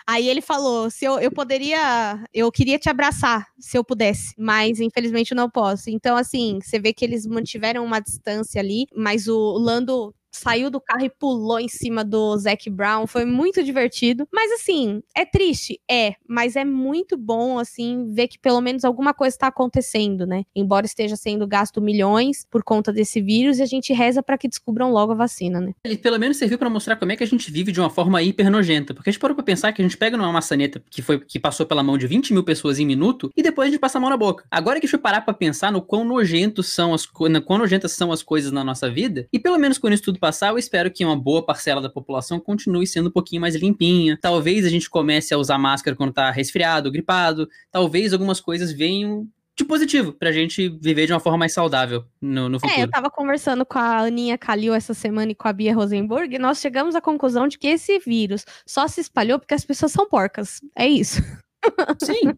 Aí ele falou, se eu, eu poderia, eu queria te abraçar, se eu pudesse, mas infelizmente eu não posso. Então, assim, você vê que eles mantiveram uma distância ali, mas o Lando saiu do carro e pulou em cima do Zac Brown. Foi muito divertido. Mas assim, é triste? É. Mas é muito bom, assim, ver que pelo menos alguma coisa está acontecendo, né? Embora esteja sendo gasto milhões por conta desse vírus, e a gente reza para que descubram logo a vacina, né? Ele pelo menos serviu para mostrar como é que a gente vive de uma forma hiper nojenta. Porque a gente parou pra pensar que a gente pega numa maçaneta que, foi, que passou pela mão de 20 mil pessoas em minuto e depois a gente passa a mão na boca. Agora que a gente parar pra pensar no quão nojentos são as, quão nojentas são as coisas na nossa vida, e pelo menos quando isso tudo passar, eu espero que uma boa parcela da população continue sendo um pouquinho mais limpinha. Talvez a gente comece a usar máscara quando tá resfriado, gripado. Talvez algumas coisas venham de positivo pra gente viver de uma forma mais saudável no, no futuro. É, eu tava conversando com a Aninha Calil essa semana e com a Bia Rosenberg e nós chegamos à conclusão de que esse vírus só se espalhou porque as pessoas são porcas. É isso. Sim.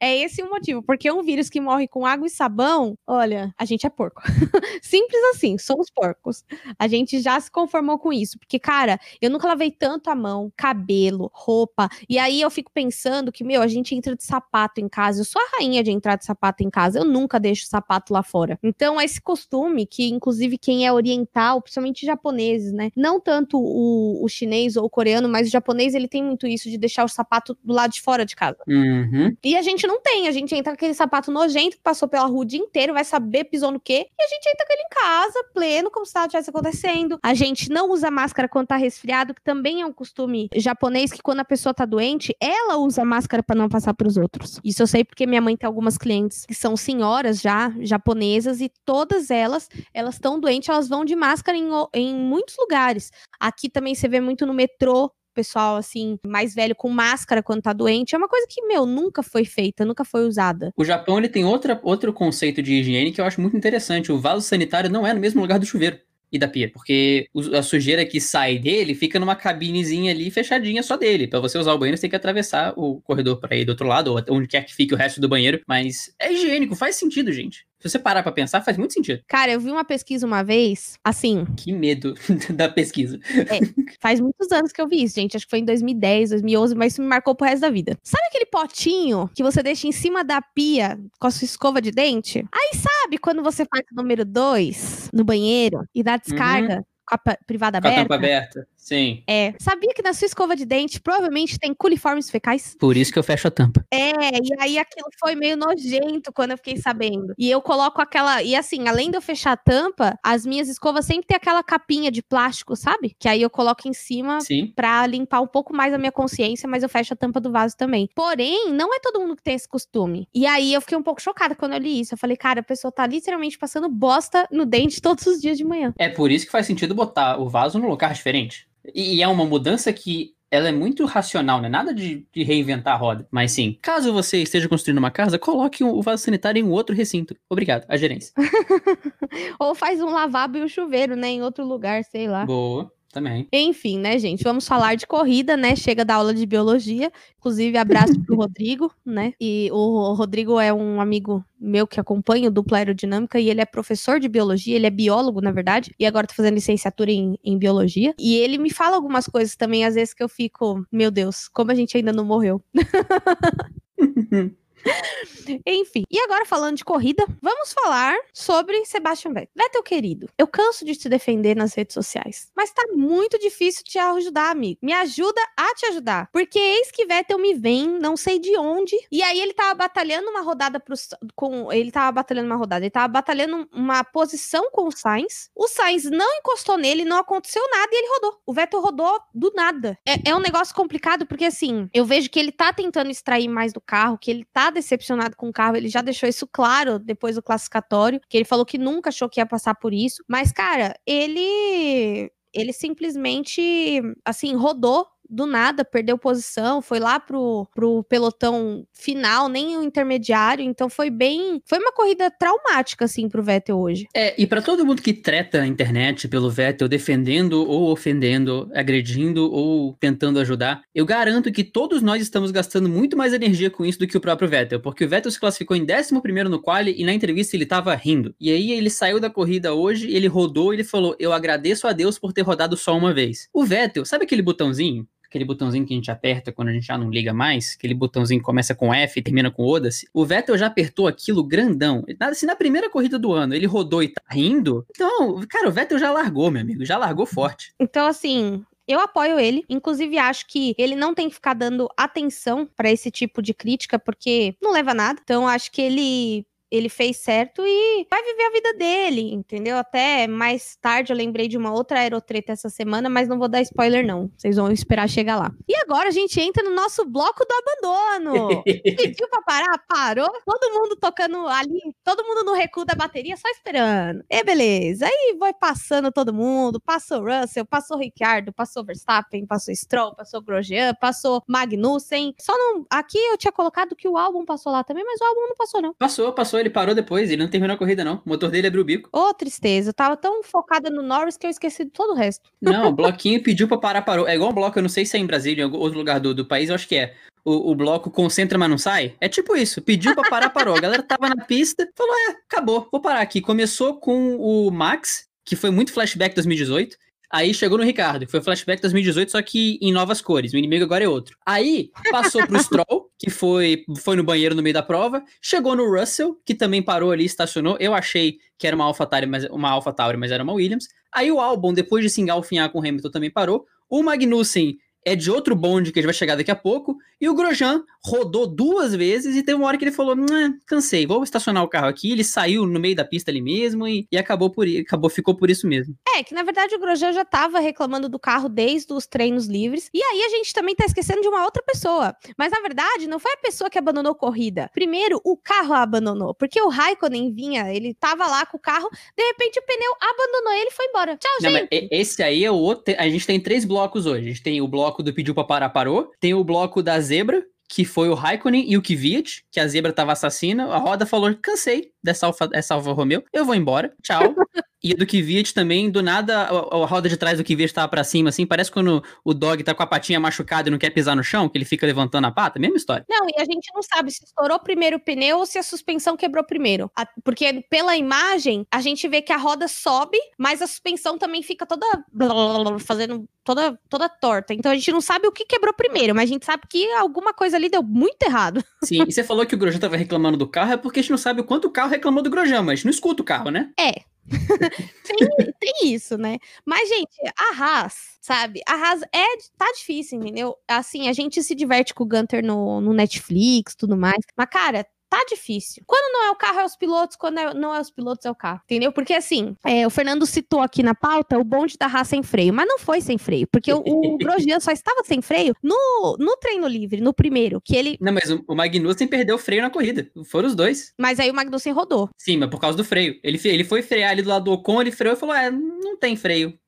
É, é, esse o motivo. Porque um vírus que morre com água e sabão, olha, a gente é porco. Simples assim, somos porcos. A gente já se conformou com isso. Porque, cara, eu nunca lavei tanto a mão, cabelo, roupa. E aí eu fico pensando que, meu, a gente entra de sapato em casa. Eu sou a rainha de entrar de sapato em casa. Eu nunca deixo sapato lá fora. Então, é esse costume que, inclusive, quem é oriental, principalmente japoneses, né? Não tanto o, o chinês ou o coreano, mas o japonês, ele tem muito isso de deixar o sapato do lado de fora de casa. Uhum. E a gente não tem, a gente entra com aquele sapato nojento que passou pela rua o dia inteiro, vai saber pisou no quê, e a gente entra com ele em casa, pleno, como se nada tivesse acontecendo. A gente não usa máscara quando tá resfriado, que também é um costume japonês, que quando a pessoa tá doente, ela usa máscara para não passar pros outros. Isso eu sei porque minha mãe tem algumas clientes que são senhoras já, japonesas, e todas elas, elas estão doentes, elas vão de máscara em, em muitos lugares. Aqui também você vê muito no metrô, pessoal, assim, mais velho com máscara quando tá doente, é uma coisa que, meu, nunca foi feita, nunca foi usada. O Japão, ele tem outra, outro conceito de higiene que eu acho muito interessante. O vaso sanitário não é no mesmo lugar do chuveiro e da pia, porque a sujeira que sai dele fica numa cabinezinha ali fechadinha só dele. Para você usar o banheiro, você tem que atravessar o corredor para ir do outro lado, ou onde quer que fique o resto do banheiro. Mas é higiênico, faz sentido, gente. Se você parar pra pensar, faz muito sentido. Cara, eu vi uma pesquisa uma vez, assim. Que medo da pesquisa. É, faz muitos anos que eu vi isso, gente. Acho que foi em 2010, 2011, mas isso me marcou pro resto da vida. Sabe aquele potinho que você deixa em cima da pia com a sua escova de dente? Aí sabe quando você faz o número 2 no banheiro e dá descarga? Uhum. Com a privada com aberta. A tampa aberta. Sim. É. Sabia que na sua escova de dente provavelmente tem coliformes fecais? Por isso que eu fecho a tampa. É, e aí aquilo foi meio nojento quando eu fiquei sabendo. E eu coloco aquela. E assim, além de eu fechar a tampa, as minhas escovas sempre tem aquela capinha de plástico, sabe? Que aí eu coloco em cima Sim. pra limpar um pouco mais a minha consciência, mas eu fecho a tampa do vaso também. Porém, não é todo mundo que tem esse costume. E aí eu fiquei um pouco chocada quando eu li isso. Eu falei, cara, a pessoa tá literalmente passando bosta no dente todos os dias de manhã. É por isso que faz sentido botar o vaso num lugar diferente. E é uma mudança que ela é muito racional, né? Nada de, de, reinventar a roda. Mas sim, caso você esteja construindo uma casa, coloque o vaso sanitário em um outro recinto. Obrigado, a gerência. Ou faz um lavabo e um chuveiro, né? Em outro lugar, sei lá. Boa. Também. Enfim, né, gente? Vamos falar de corrida, né? Chega da aula de biologia. Inclusive, abraço pro Rodrigo, né? E o Rodrigo é um amigo meu que acompanha o dupla aerodinâmica e ele é professor de biologia, ele é biólogo, na verdade, e agora tá fazendo licenciatura em, em biologia. E ele me fala algumas coisas também, às vezes, que eu fico, meu Deus, como a gente ainda não morreu. Enfim, e agora falando de corrida, vamos falar sobre Sebastian Vettel. Vettel querido, eu canso de te defender nas redes sociais, mas tá muito difícil te ajudar, amigo. Me ajuda a te ajudar, porque eis que Vettel me vem, não sei de onde, e aí ele tava batalhando uma rodada com, ele tava batalhando uma rodada, ele tava batalhando uma posição com o Sainz. O Sainz não encostou nele, não aconteceu nada e ele rodou. O Vettel rodou do nada. É, é um negócio complicado porque assim, eu vejo que ele tá tentando extrair mais do carro, que ele tá decepcionado com o carro, ele já deixou isso claro depois do classificatório, que ele falou que nunca achou que ia passar por isso. Mas, cara, ele ele simplesmente, assim, rodou do nada perdeu posição, foi lá pro, pro pelotão final, nem o intermediário, então foi bem, foi uma corrida traumática assim pro Vettel hoje. É, e para todo mundo que treta a internet pelo Vettel defendendo ou ofendendo, agredindo ou tentando ajudar, eu garanto que todos nós estamos gastando muito mais energia com isso do que o próprio Vettel, porque o Vettel se classificou em 11 no quali e na entrevista ele tava rindo. E aí ele saiu da corrida hoje, ele rodou ele falou: "Eu agradeço a Deus por ter rodado só uma vez". O Vettel, sabe aquele botãozinho aquele botãozinho que a gente aperta quando a gente já não liga mais, aquele botãozinho que começa com F e termina com Oda-se. O Vettel já apertou aquilo grandão. Se na primeira corrida do ano ele rodou e tá rindo, então, cara, o Vettel já largou, meu amigo, já largou forte. Então, assim, eu apoio ele, inclusive acho que ele não tem que ficar dando atenção para esse tipo de crítica, porque não leva a nada. Então acho que ele ele fez certo e vai viver a vida dele, entendeu? Até mais tarde eu lembrei de uma outra aerotreta essa semana, mas não vou dar spoiler não. Vocês vão esperar chegar lá. E agora a gente entra no nosso bloco do abandono. Pediu pra parar? Parou. Todo mundo tocando ali, todo mundo no recuo da bateria, só esperando. E beleza. Aí vai passando todo mundo, passou Russell, passou Ricardo, passou Verstappen, passou Stroll, passou Grosjean, passou Magnussen. Só não, aqui eu tinha colocado que o álbum passou lá também, mas o álbum não passou não. Passou, passou ele parou depois, ele não terminou a corrida, não. O motor dele abriu o bico. Ô, oh, tristeza. Eu tava tão focada no Norris que eu esqueci de todo o resto. Não, o bloquinho pediu pra parar, parou. É igual um bloco, eu não sei se é em Brasília, em algum outro lugar do, do país, eu acho que é. O, o, bloco concentra, mas não sai? É tipo isso. Pediu pra parar, parou. A galera tava na pista, falou: é, acabou, vou parar aqui. Começou com o Max, que foi muito flashback 2018. Aí chegou no Ricardo, que foi flashback 2018, só que em novas cores. O inimigo agora é outro. Aí passou pro Stroll, que foi, foi no banheiro no meio da prova. Chegou no Russell, que também parou ali, estacionou. Eu achei que era uma AlphaTauri, mas uma AlphaTauri, mas era uma Williams. Aí o Albon, depois de se engalfinhar com o Hamilton, também parou. O Magnussen é de outro bonde que a gente vai chegar daqui a pouco. E o Grosjean rodou duas vezes e teve uma hora que ele falou: cansei, vou estacionar o carro aqui. Ele saiu no meio da pista ali mesmo e, e acabou por acabou, ficou por isso mesmo. É, que na verdade o Grosjean já estava reclamando do carro desde os treinos livres. E aí a gente também tá esquecendo de uma outra pessoa. Mas na verdade, não foi a pessoa que abandonou a corrida. Primeiro, o carro a abandonou. Porque o Raikkonen vinha, ele tava lá com o carro, de repente o pneu abandonou ele e foi embora. Tchau, não, gente. esse aí é o outro. A gente tem três blocos hoje. A gente tem o bloco bloco do pediu pra parar, parou. Tem o bloco da zebra, que foi o Raikkonen e o Kvyat, que a zebra tava assassina. A roda falou: cansei dessa Alfa, dessa Alfa Romeo, eu vou embora, tchau. E a do Kvyat também, do nada, a, a, roda de trás do Kvyat tava pra cima, assim, parece quando o dog tá com a patinha machucada e não quer pisar no chão, que ele fica levantando a pata, mesma história. Não, e a gente não sabe se estourou primeiro o pneu ou se a suspensão quebrou primeiro. A, porque pela imagem, a gente vê que a roda sobe, mas a suspensão também fica toda fazendo toda, toda torta. Então a gente não sabe o que quebrou primeiro, mas a gente sabe que alguma coisa ali deu muito errado. Sim, e você falou que o Grosjean tava reclamando do carro, é porque a gente não sabe o quanto o carro reclamou do Grosjean, mas não escuta o carro, né? É, tem, tem, isso, né? Mas, gente, a Haas, sabe? A Haas é, tá difícil, entendeu? Assim, a gente se diverte com o Gunter no, no Netflix tudo mais. Mas, cara, tá difícil. Quando não é o carro, é os pilotos, quando é, não é os pilotos, é o carro. Entendeu? Porque assim, é, o Fernando citou aqui na pauta o bonde da raça sem freio, mas não foi sem freio, porque o, o Grosjean só estava sem freio no, no treino livre, no primeiro, que ele... Não, mas o, o Magnussen perdeu o freio na corrida, foram os dois. Mas aí o Magnussen rodou. Sim, mas por causa do freio. Ele, ele foi frear ali do lado do Ocon, ele freou e falou, é, não tem freio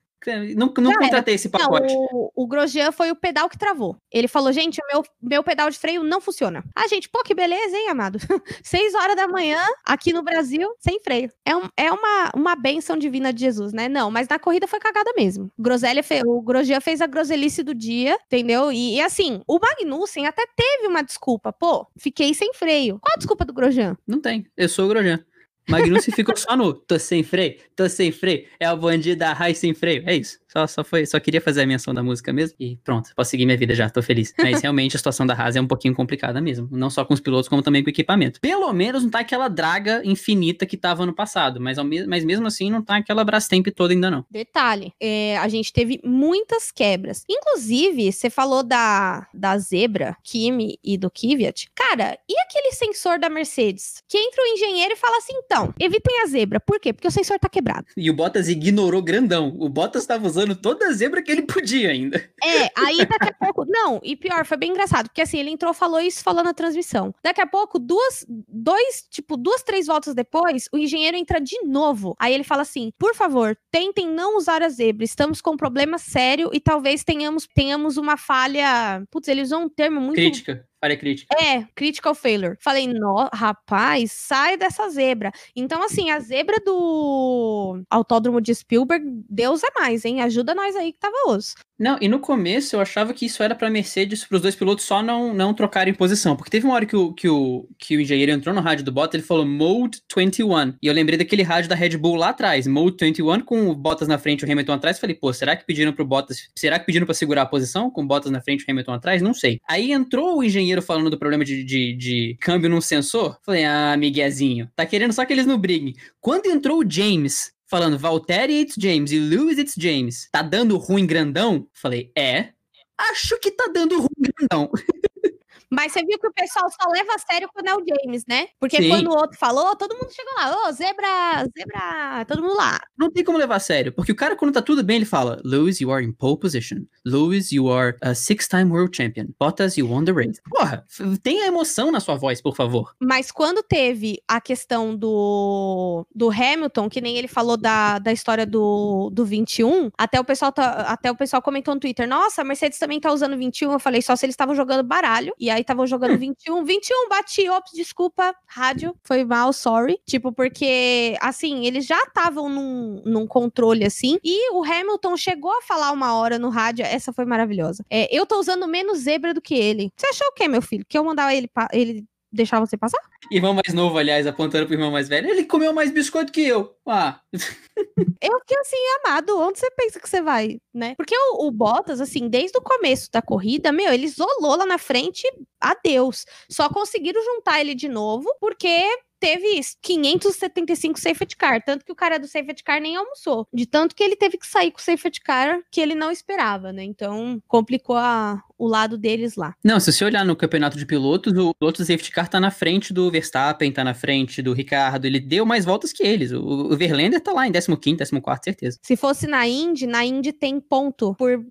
Não, não contratei esse pacote. Não, o, o Grosjean foi o pedal que travou. Ele falou, gente, o meu, meu pedal de freio não funciona. Ah, gente, pô, que beleza, hein, amado? Seis horas da manhã, aqui no Brasil, sem freio. É, um, é uma, uma benção divina de Jesus, né? Não, mas na corrida foi cagada mesmo. Groselha fe, o Grosjean fez a groselice do dia, entendeu? E, e, assim, o Magnussen até teve uma desculpa. Pô, fiquei sem freio. Qual a desculpa do Grosjean? Não tem. Eu sou o Grosjean. Magnussen ficou só no tô sem freio, tô sem freio, é o bandido da raiz sem freio, é isso. Só, só, foi, só queria fazer a menção da música mesmo e pronto, posso seguir minha vida já, tô feliz. Mas realmente a situação da Haas é um pouquinho complicada mesmo, não só com os pilotos, como também com o equipamento. Pelo menos não tá aquela draga infinita que tava no passado, mas, ao me mas mesmo assim não tá aquela Brastemp toda ainda não. Detalhe, é, a gente teve muitas quebras. Inclusive, você falou da, da Zebra, Kimi e do Kvyat. Cara, e aquele sensor da Mercedes? Que entra o engenheiro e fala assim, então, evitem a zebra. Por quê? Porque o sensor tá quebrado. E o Bottas ignorou grandão. O Bottas tava usando usando toda a zebra que ele podia ainda. É, aí daqui a pouco. Não, e pior, foi bem engraçado, porque assim, ele entrou, falou isso falando na transmissão. Daqui a pouco, duas, dois, tipo, duas, três voltas depois, o engenheiro entra de novo. Aí ele fala assim: por favor, tentem não usar a zebra. Estamos com um problema sério e talvez tenhamos, tenhamos uma falha. Putz, ele usou um termo muito. Crítica. Falha crítica. É, critical failure. Falei, no, rapaz, sai dessa zebra. Então, assim, a zebra do Autódromo de Spielberg, Deus é mais, hein? Ajuda nós aí que tava osso. Não, e no começo eu achava que isso era pra Mercedes, pros dois pilotos só não, não trocarem posição. Porque teve uma hora que o, que, o, que o engenheiro entrou no rádio do Bottas, ele falou Mode 21. E eu lembrei daquele rádio da Red Bull lá atrás, Mode 21, com o Bottas na frente e o Hamilton atrás. Falei, pô, será que pediram pro Bottas. Será que pediram pra segurar a posição com o Bottas na frente e o Hamilton atrás? Não sei. Aí entrou o engenheiro falando do problema de, de, de câmbio num sensor. Falei, ah, Miguezinho, tá querendo só que eles não briguem. Quando entrou o James falando Valtteri it's James e Lewis it's James, tá dando ruim grandão? Falei, é. Acho que tá dando ruim grandão. Mas você viu que o pessoal só leva a sério quando é o James, né? Porque Sim. quando o outro falou, todo mundo chegou lá, ô, oh, zebra, zebra, todo mundo lá. Não tem como levar a sério, porque o cara, quando tá tudo bem, ele fala: Lewis, you are in pole position. Lewis, you are a six-time world champion. Bottas, you won the race. Porra, tenha emoção na sua voz, por favor. Mas quando teve a questão do, do Hamilton, que nem ele falou da, da história do, do 21, até o, pessoal tá, até o pessoal comentou no Twitter: nossa, a Mercedes também tá usando 21. Eu falei, só se eles estavam jogando baralho. E aí aí estavam jogando 21. 21, bati, ops, desculpa, rádio, foi mal, sorry. Tipo, porque, assim, eles já estavam num, num controle assim. E o Hamilton chegou a falar uma hora no rádio, essa foi maravilhosa. É, eu tô usando menos zebra do que ele. Você achou o quê, meu filho? Que eu mandava ele, ele deixar você passar? Irmão mais novo, aliás, apontando pro irmão mais velho. Ele comeu mais biscoito que eu. Ah. eu fiquei assim, amado, onde você pensa que você vai, né? Porque o, o, Bottas, assim, desde o começo da corrida, meu, ele isolou lá na frente, adeus. Só conseguiram juntar ele de novo, porque teve 575 safety car, tanto que o cara do safety car nem almoçou, de tanto que ele teve que sair com o safety car que ele não esperava, né? Então complicou a, o lado deles lá. Não, se você olhar no campeonato de pilotos, o outro safety car tá na frente do Verstappen, tá na frente do Ricardo, ele deu mais voltas que eles. O, o Verlander tá lá em 15º, 14º, certeza. Se fosse na Indy, na Indy tem ponto por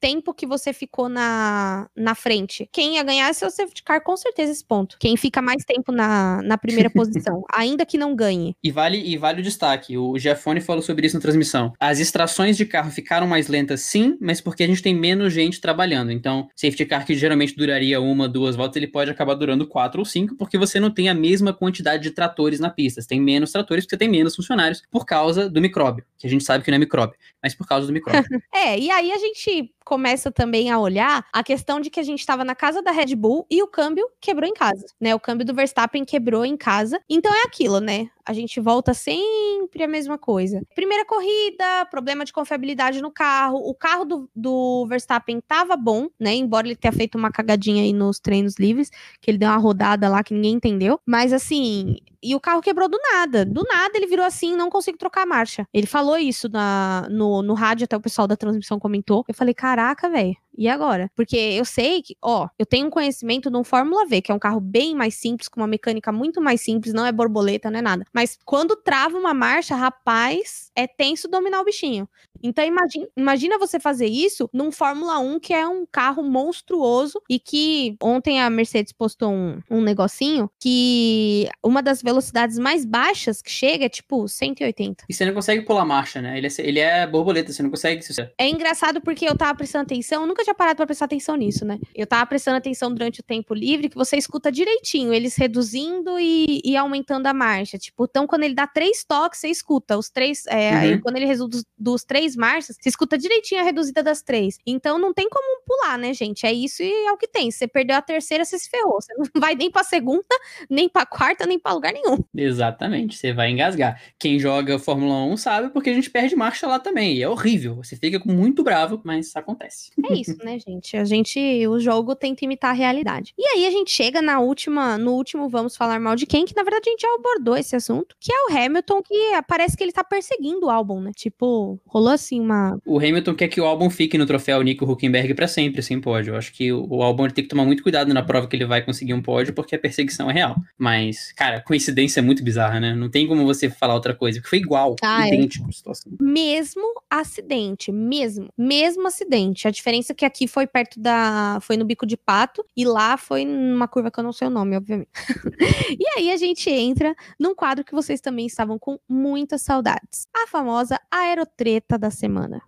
tempo que você ficou na, na frente. Quem ia ganhar é seu safety car, com certeza esse ponto. Quem fica mais tempo na, na primeira posição ainda que não ganhe. E vale, e vale o destaque, o Giafone falou sobre isso na transmissão. As extrações de carro ficaram mais lentas sim, mas porque a gente tem menos gente trabalhando. Então, safety car que geralmente duraria uma, duas voltas, ele pode acabar durando quatro ou cinco, porque você não tem a mesma quantidade de tratores na pista. Você tem menos tratores porque você tem menos funcionários por causa do micróbio, que a gente sabe que não é micróbio, mas por causa do micróbio. é, e aí a gente começa também a olhar a questão de que a gente estava na casa da Red Bull e o câmbio quebrou em casa, né? O câmbio do Verstappen quebrou em casa. Então é aquilo, né? A gente volta sempre a mesma coisa. Primeira corrida, problema de confiabilidade no carro. O carro do, do Verstappen tava bom, né? Embora ele tenha feito uma cagadinha aí nos treinos livres, que ele deu uma rodada lá que ninguém entendeu. Mas assim, e o carro quebrou do nada. Do nada ele virou assim, não consigo trocar a marcha. Ele falou isso na, no, no rádio, até o pessoal da transmissão comentou. Eu falei, caraca, velho. E agora? Porque eu sei que, ó, eu tenho um conhecimento de um Fórmula V, que é um carro bem mais simples, com uma mecânica muito mais simples, não é borboleta, não é nada. Mas quando trava uma marcha, rapaz, é tenso dominar o bichinho. Então imagina, imagina você fazer isso num Fórmula 1 que é um carro monstruoso e que ontem a Mercedes postou um, um negocinho que uma das velocidades mais baixas que chega é tipo 180. E você não consegue pular marcha, né? Ele é, ele é borboleta, você não consegue. É engraçado porque eu tava prestando atenção, eu nunca tinha parado pra prestar atenção nisso, né? Eu tava prestando atenção durante o tempo livre que você escuta direitinho, eles reduzindo e, e aumentando a marcha. Tipo, então quando ele dá três toques, você escuta os três. É, uhum. aí, quando ele reduz dos, dos três marchas, você escuta direitinho a reduzida das três. Então não tem como pular, né, gente? É isso e é o que tem. Se você perdeu a terceira, você se ferrou. Você não vai nem pra segunda, nem pra quarta, nem pra lugar nenhum. Exatamente, você vai engasgar. Quem joga Fórmula 1 sabe porque a gente perde marcha lá também. E é horrível. Você fica muito bravo, mas acontece. É isso, né, gente? A gente, o jogo tenta imitar a realidade. E aí a gente chega na última, no último vamos falar mal de quem, que na verdade a gente já abordou esse assunto, que é o Hamilton, que parece que ele tá perseguindo o álbum, né? Tipo, rolou assim uma. O Hamilton quer que o álbum fique no troféu Nico Huckenberg para sempre, sem pódio. Eu acho que o, álbum tem que tomar muito cuidado na prova que ele vai conseguir um pódio, porque a perseguição é real. Mas, cara, coincidência é muito bizarra, né? Não tem como você falar outra coisa, porque foi igual, ah, é. idêntico é. a situação. Mesmo acidente, mesmo, mesmo acidente. A diferença é que aqui foi perto da. Foi no bico de pato, e lá foi numa curva que eu não sei o nome, obviamente. e aí a gente entra num quadro que vocês também estavam com muitas saudades. A famosa aerotreta da semana.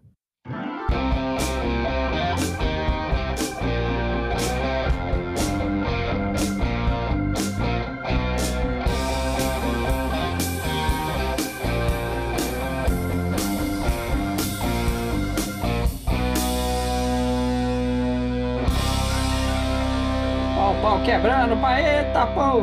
Quebrando, paeta, pau!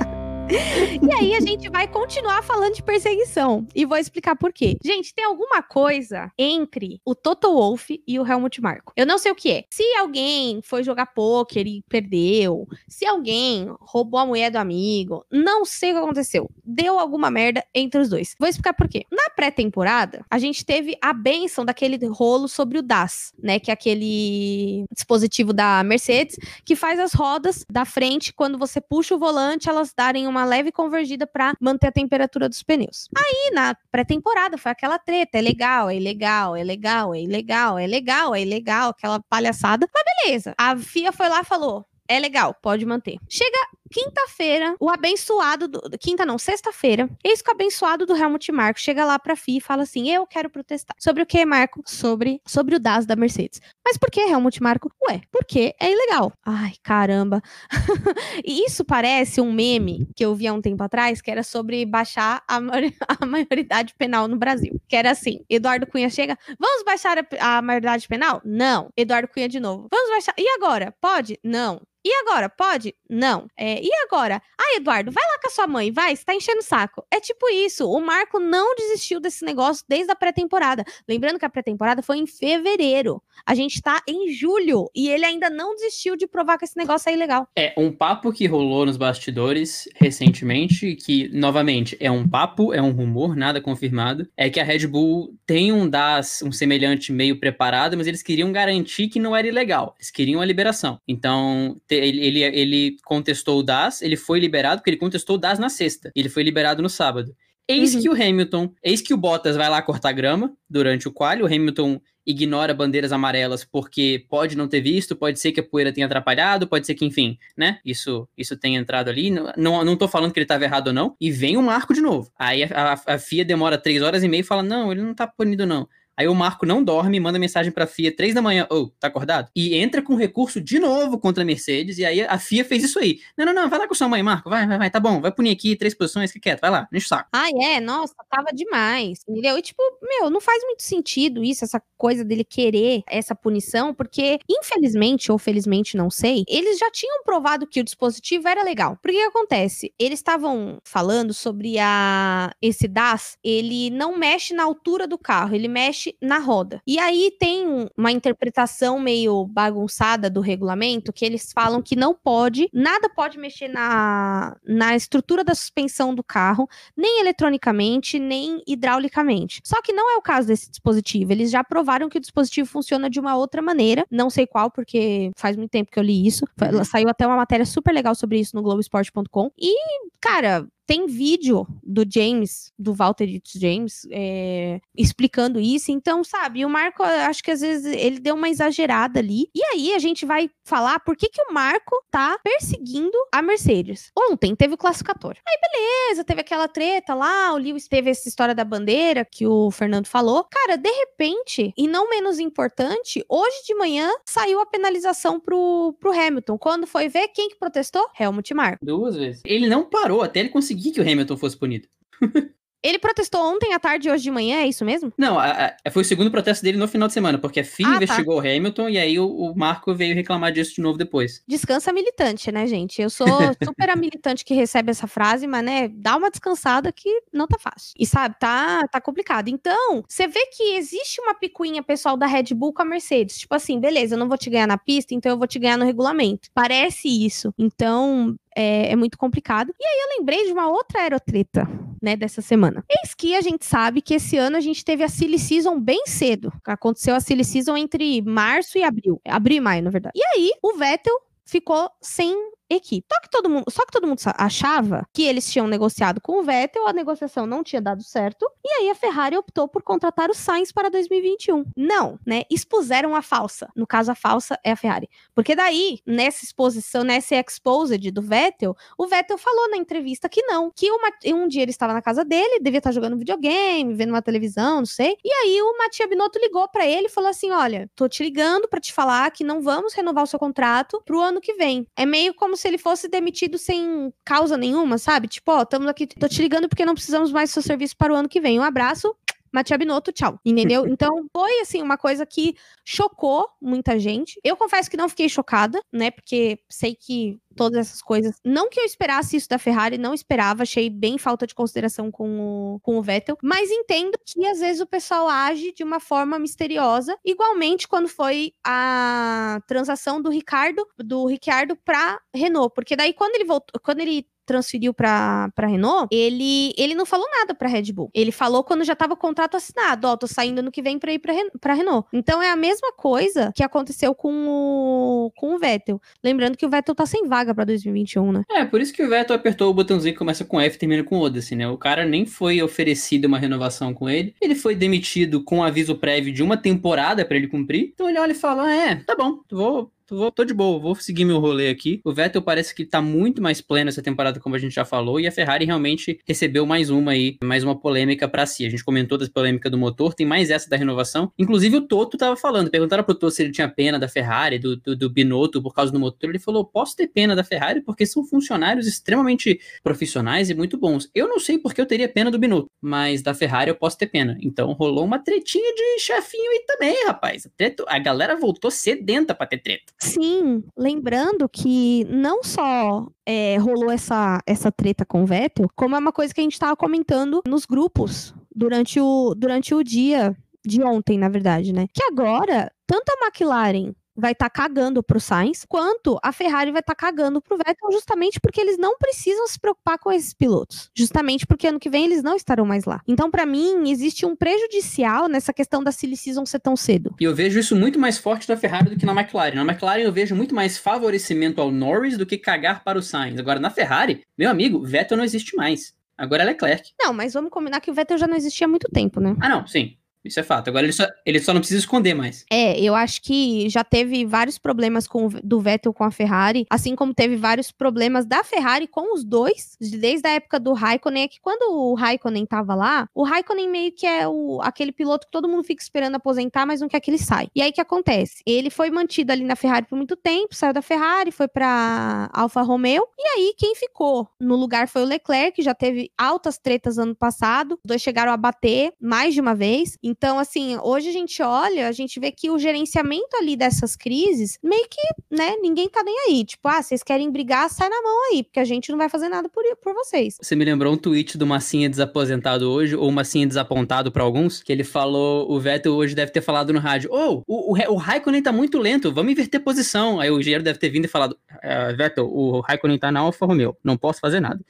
e aí a gente vai continuar falando de perseguição. E vou explicar por quê. Gente, tem alguma coisa entre o Toto Wolff e o Helmut Marko. Eu não sei o que é. Se alguém foi jogar pôquer e perdeu, se alguém roubou a mulher do amigo, não sei o que aconteceu. Deu alguma merda entre os dois. Vou explicar por quê. Na pré-temporada, a gente teve a benção daquele rolo sobre o DAS, né? Que é aquele dispositivo da Mercedes que faz as rodas da frente, quando você puxa o volante, elas darem uma uma leve convergida para manter a temperatura dos pneus. Aí, na pré-temporada, foi aquela treta: é legal, é ilegal, é legal, é ilegal, é legal, é ilegal, aquela palhaçada. Mas beleza. A FIA foi lá e falou: é legal, pode manter. Chega quinta-feira, o abençoado do, quinta não, sexta-feira, eis que o abençoado do Helmut Marko chega lá pra FIA e fala assim: "Eu quero protestar". Sobre o que, Marco? Sobre sobre o DAS da Mercedes. Mas por que Helmut Marko? Ué, porque é ilegal. Ai, caramba. e isso parece um meme que eu vi há um tempo atrás, que era sobre baixar a, a maioridade penal no Brasil. Que era assim: Eduardo Cunha chega, vamos baixar a, a maioridade penal? Não. Eduardo Cunha de novo. Vamos baixar. E agora? Pode? Não. E agora, pode? Não. É, e agora? Ah, Eduardo, vai lá com a sua mãe, vai, você tá enchendo o saco. É tipo isso, o Marco não desistiu desse negócio desde a pré-temporada. Lembrando que a pré-temporada foi em fevereiro. A gente tá em julho e ele ainda não desistiu de provar que esse negócio é ilegal. É, um papo que rolou nos bastidores recentemente, que, novamente, é um papo, é um rumor, nada confirmado, é que a Red Bull tem um DAS, um semelhante meio preparado, mas eles queriam garantir que não era ilegal. Eles queriam a liberação. Então, ele, ele, ele contestou DAS, ele foi liberado, porque ele contestou o DAS na sexta. Ele foi liberado no sábado. Eis uhum. que o Hamilton, eis que o Bottas vai lá cortar grama durante o quali, o Hamilton ignora bandeiras amarelas porque pode não ter visto, pode ser que a poeira tenha atrapalhado, pode ser que, enfim, né? Isso isso tenha entrado ali. Não, não, não tô falando que ele estava errado ou não. E vem o Marco de novo. Aí a, a, a FIA demora três horas e meia e fala: não, ele não tá punido, não. Aí o Marco não dorme, manda mensagem pra FIA três da manhã, ô, oh, tá acordado? E entra com recurso de novo contra a Mercedes, e aí a FIA fez isso aí. Não, não, não, vai lá com sua mãe, Marco, vai, vai, vai, tá bom, vai punir aqui três posições, que quieto, vai lá, enche o saco. Ah, é, nossa, tava demais, entendeu? E tipo, meu, não faz muito sentido isso, essa coisa dele querer essa punição, porque infelizmente, ou felizmente, não sei, eles já tinham provado que o dispositivo era legal. Porque que acontece? Eles estavam falando sobre a esse DAS, ele não mexe na altura do carro, ele mexe na roda. E aí tem uma interpretação meio bagunçada do regulamento que eles falam que não pode, nada pode mexer na, na estrutura da suspensão do carro, nem eletronicamente, nem hidraulicamente. Só que não é o caso desse dispositivo. Eles já provaram que o dispositivo funciona de uma outra maneira, não sei qual, porque faz muito tempo que eu li isso. Saiu até uma matéria super legal sobre isso no Globoesporte.com. E, cara, tem vídeo do James, do Walter James, é, explicando isso. Então, sabe, o Marco, acho que às vezes ele deu uma exagerada ali. E aí a gente vai falar por que, que o Marco tá perseguindo a Mercedes. Ontem teve o classificatório. Aí, beleza, teve aquela treta lá, o Lewis teve essa história da bandeira que o Fernando falou. Cara, de repente, e não menos importante, hoje de manhã saiu a penalização pro, pro Hamilton. Quando foi ver quem que protestou? Helmut Marko. Duas vezes. Ele não parou até ele conseguir que o Hamilton fosse punido. Ele protestou ontem à tarde e hoje de manhã, é isso mesmo? Não, a, a, foi o segundo protesto dele no final de semana, porque a FIA ah, tá. investigou tá. o Hamilton e aí o, o, Marco veio reclamar disso de novo depois. Descansa militante, né, gente? Eu sou super a militante que recebe essa frase, mas, né, dá uma descansada que não tá fácil. E sabe, tá, tá complicado. Então, você vê que existe uma picuinha pessoal da Red Bull com a Mercedes. Tipo assim, beleza, eu não vou te ganhar na pista, então eu vou te ganhar no regulamento. Parece isso. Então, é, é, muito complicado. E aí eu lembrei de uma outra aerotreta, né, dessa semana. Eis que a gente sabe que esse ano a gente teve a Silly Season bem cedo. Aconteceu a Silly Season entre março e abril. Abril e maio, na verdade. E aí, o Vettel ficou sem equipe. Só que todo mundo, só que todo mundo achava que eles tinham negociado com o Vettel, a negociação não tinha dado certo, e aí a Ferrari optou por contratar o Sainz para 2021. Não, né? Expuseram a falsa. No caso, a falsa é a Ferrari. Porque daí, nessa exposição, nessa exposed do Vettel, o Vettel falou na entrevista que não, que uma, um dia ele estava na casa dele, devia estar jogando videogame, vendo uma televisão, não sei. E aí o Matia Binotto ligou para ele e falou assim: "Olha, tô te ligando para te falar que não vamos renovar o seu contrato pro ano que vem". É meio como como se ele fosse demitido sem causa nenhuma, sabe? Tipo, ó, estamos aqui, tô te ligando porque não precisamos mais do seu serviço para o ano que vem. Um abraço, Matia Binotto, tchau. Entendeu? Então, foi, assim, uma coisa que chocou muita gente. Eu confesso que não fiquei chocada, né? Porque sei que todas essas coisas. Não que eu esperasse isso da Ferrari, não esperava, achei bem falta de consideração com o, com o Vettel, mas entendo que às vezes o pessoal age de uma forma misteriosa, igualmente quando foi a transação do Ricardo, do Ricciardo para Renault, porque daí quando ele voltou, quando ele transferiu para Renault, ele, ele não falou nada para Red Bull. Ele falou quando já tava o contrato assinado, ó, oh, tô saindo no que vem para ir para Renault. Então é a mesma coisa que aconteceu com o com o Vettel. Lembrando que o Vettel tá sem vaga para 2021, né? É, por isso que o Vettel apertou o botãozinho que começa com F e termina com Odyssey, né? O cara nem foi oferecido uma renovação com ele. Ele foi demitido com aviso prévio de uma temporada para ele cumprir. Então ele olha e fala: ah, "É, tá bom, vou Tô, tô de boa, vou seguir meu rolê aqui. O Vettel parece que tá muito mais pleno essa temporada, como a gente já falou, e a Ferrari realmente recebeu mais uma aí, mais uma polêmica para si. A gente comentou das polêmicas do motor, tem mais essa da renovação. Inclusive o Toto tava falando, perguntaram pro Toto se ele tinha pena da Ferrari, do, do, do Binotto por causa do motor. Ele falou: posso ter pena da Ferrari porque são funcionários extremamente profissionais e muito bons. Eu não sei porque eu teria pena do Binotto, mas da Ferrari eu posso ter pena. Então rolou uma tretinha de chefinho aí também, rapaz. A galera voltou sedenta pra ter treta. Sim, lembrando que não só é, rolou essa, essa treta com o Vettel, como é uma coisa que a gente estava comentando nos grupos durante o, durante o dia de ontem, na verdade, né? Que agora, tanto a McLaren vai estar tá cagando pro Sainz, quanto a Ferrari vai estar tá cagando pro Vettel, justamente porque eles não precisam se preocupar com esses pilotos. Justamente porque ano que vem eles não estarão mais lá. Então, para mim, existe um prejudicial nessa questão da silly season ser tão cedo. E eu vejo isso muito mais forte da Ferrari do que na McLaren. Na McLaren eu vejo muito mais favorecimento ao Norris do que cagar para o Sainz. Agora, na Ferrari, meu amigo, Vettel não existe mais. Agora é Leclerc. Não, mas vamos combinar que o Vettel já não existia há muito tempo, né? Ah, não, sim. Isso é fato. Agora ele só, ele só não precisa esconder mais. É, eu acho que já teve vários problemas com, do Vettel com a Ferrari, assim como teve vários problemas da Ferrari com os dois, desde a época do Raikkonen, é que quando o Raikkonen tava lá, o Raikkonen meio que é o, aquele piloto que todo mundo fica esperando aposentar, mas não quer que ele saia. E aí o que acontece? Ele foi mantido ali na Ferrari por muito tempo, saiu da Ferrari, foi pra Alfa Romeo, e aí quem ficou no lugar foi o Leclerc, que já teve altas tretas ano passado, os dois chegaram a bater mais de uma vez, assim, hoje a gente olha, a gente vê que o gerenciamento ali dessas crises, meio que, né, ninguém tá nem aí. Tipo, ah, vocês querem brigar, sai na mão aí, porque a gente não vai fazer nada por, por vocês. Você me lembrou um tweet do Massinha desaposentado hoje, ou Massinha desapontado para alguns, que ele falou, o Vettel hoje deve ter falado no rádio, ô, oh, o, o, o Raikkonen tá muito lento, vamos inverter posição. Aí o engenheiro deve ter vindo e falado, é, Vettel, o Raikkonen tá na Alfa Romeo, não posso fazer nada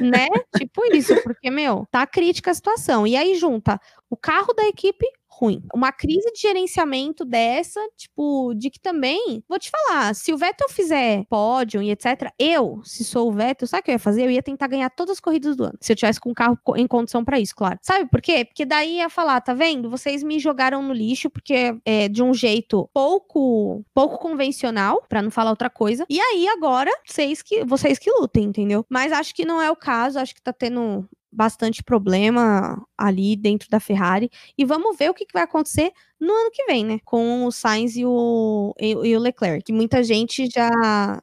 né? tipo isso, porque, meu, tá crítica a situação. E aí junta o carro da equipe ruim. Uma crise de gerenciamento dessa, tipo, de que também, vou te falar, se o Vettel fizer pódio e etc, eu, se sou o Vettel, sabe o que eu ia fazer? Eu ia tentar ganhar todas as corridas do ano. Se eu tivesse com um carro em condição para isso, claro. Sabe por quê? Porque daí ia falar, tá vendo? Vocês me jogaram no lixo porque é de um jeito pouco pouco convencional, para não falar outra coisa. E aí agora, vocês que vocês que lutem, entendeu? Mas acho que não é o caso, acho que tá tendo bastante problema ali dentro da Ferrari. E vamos ver o que, vai acontecer no ano que vem, né? Com o Sainz e o, e, e o Leclerc. Que muita gente já.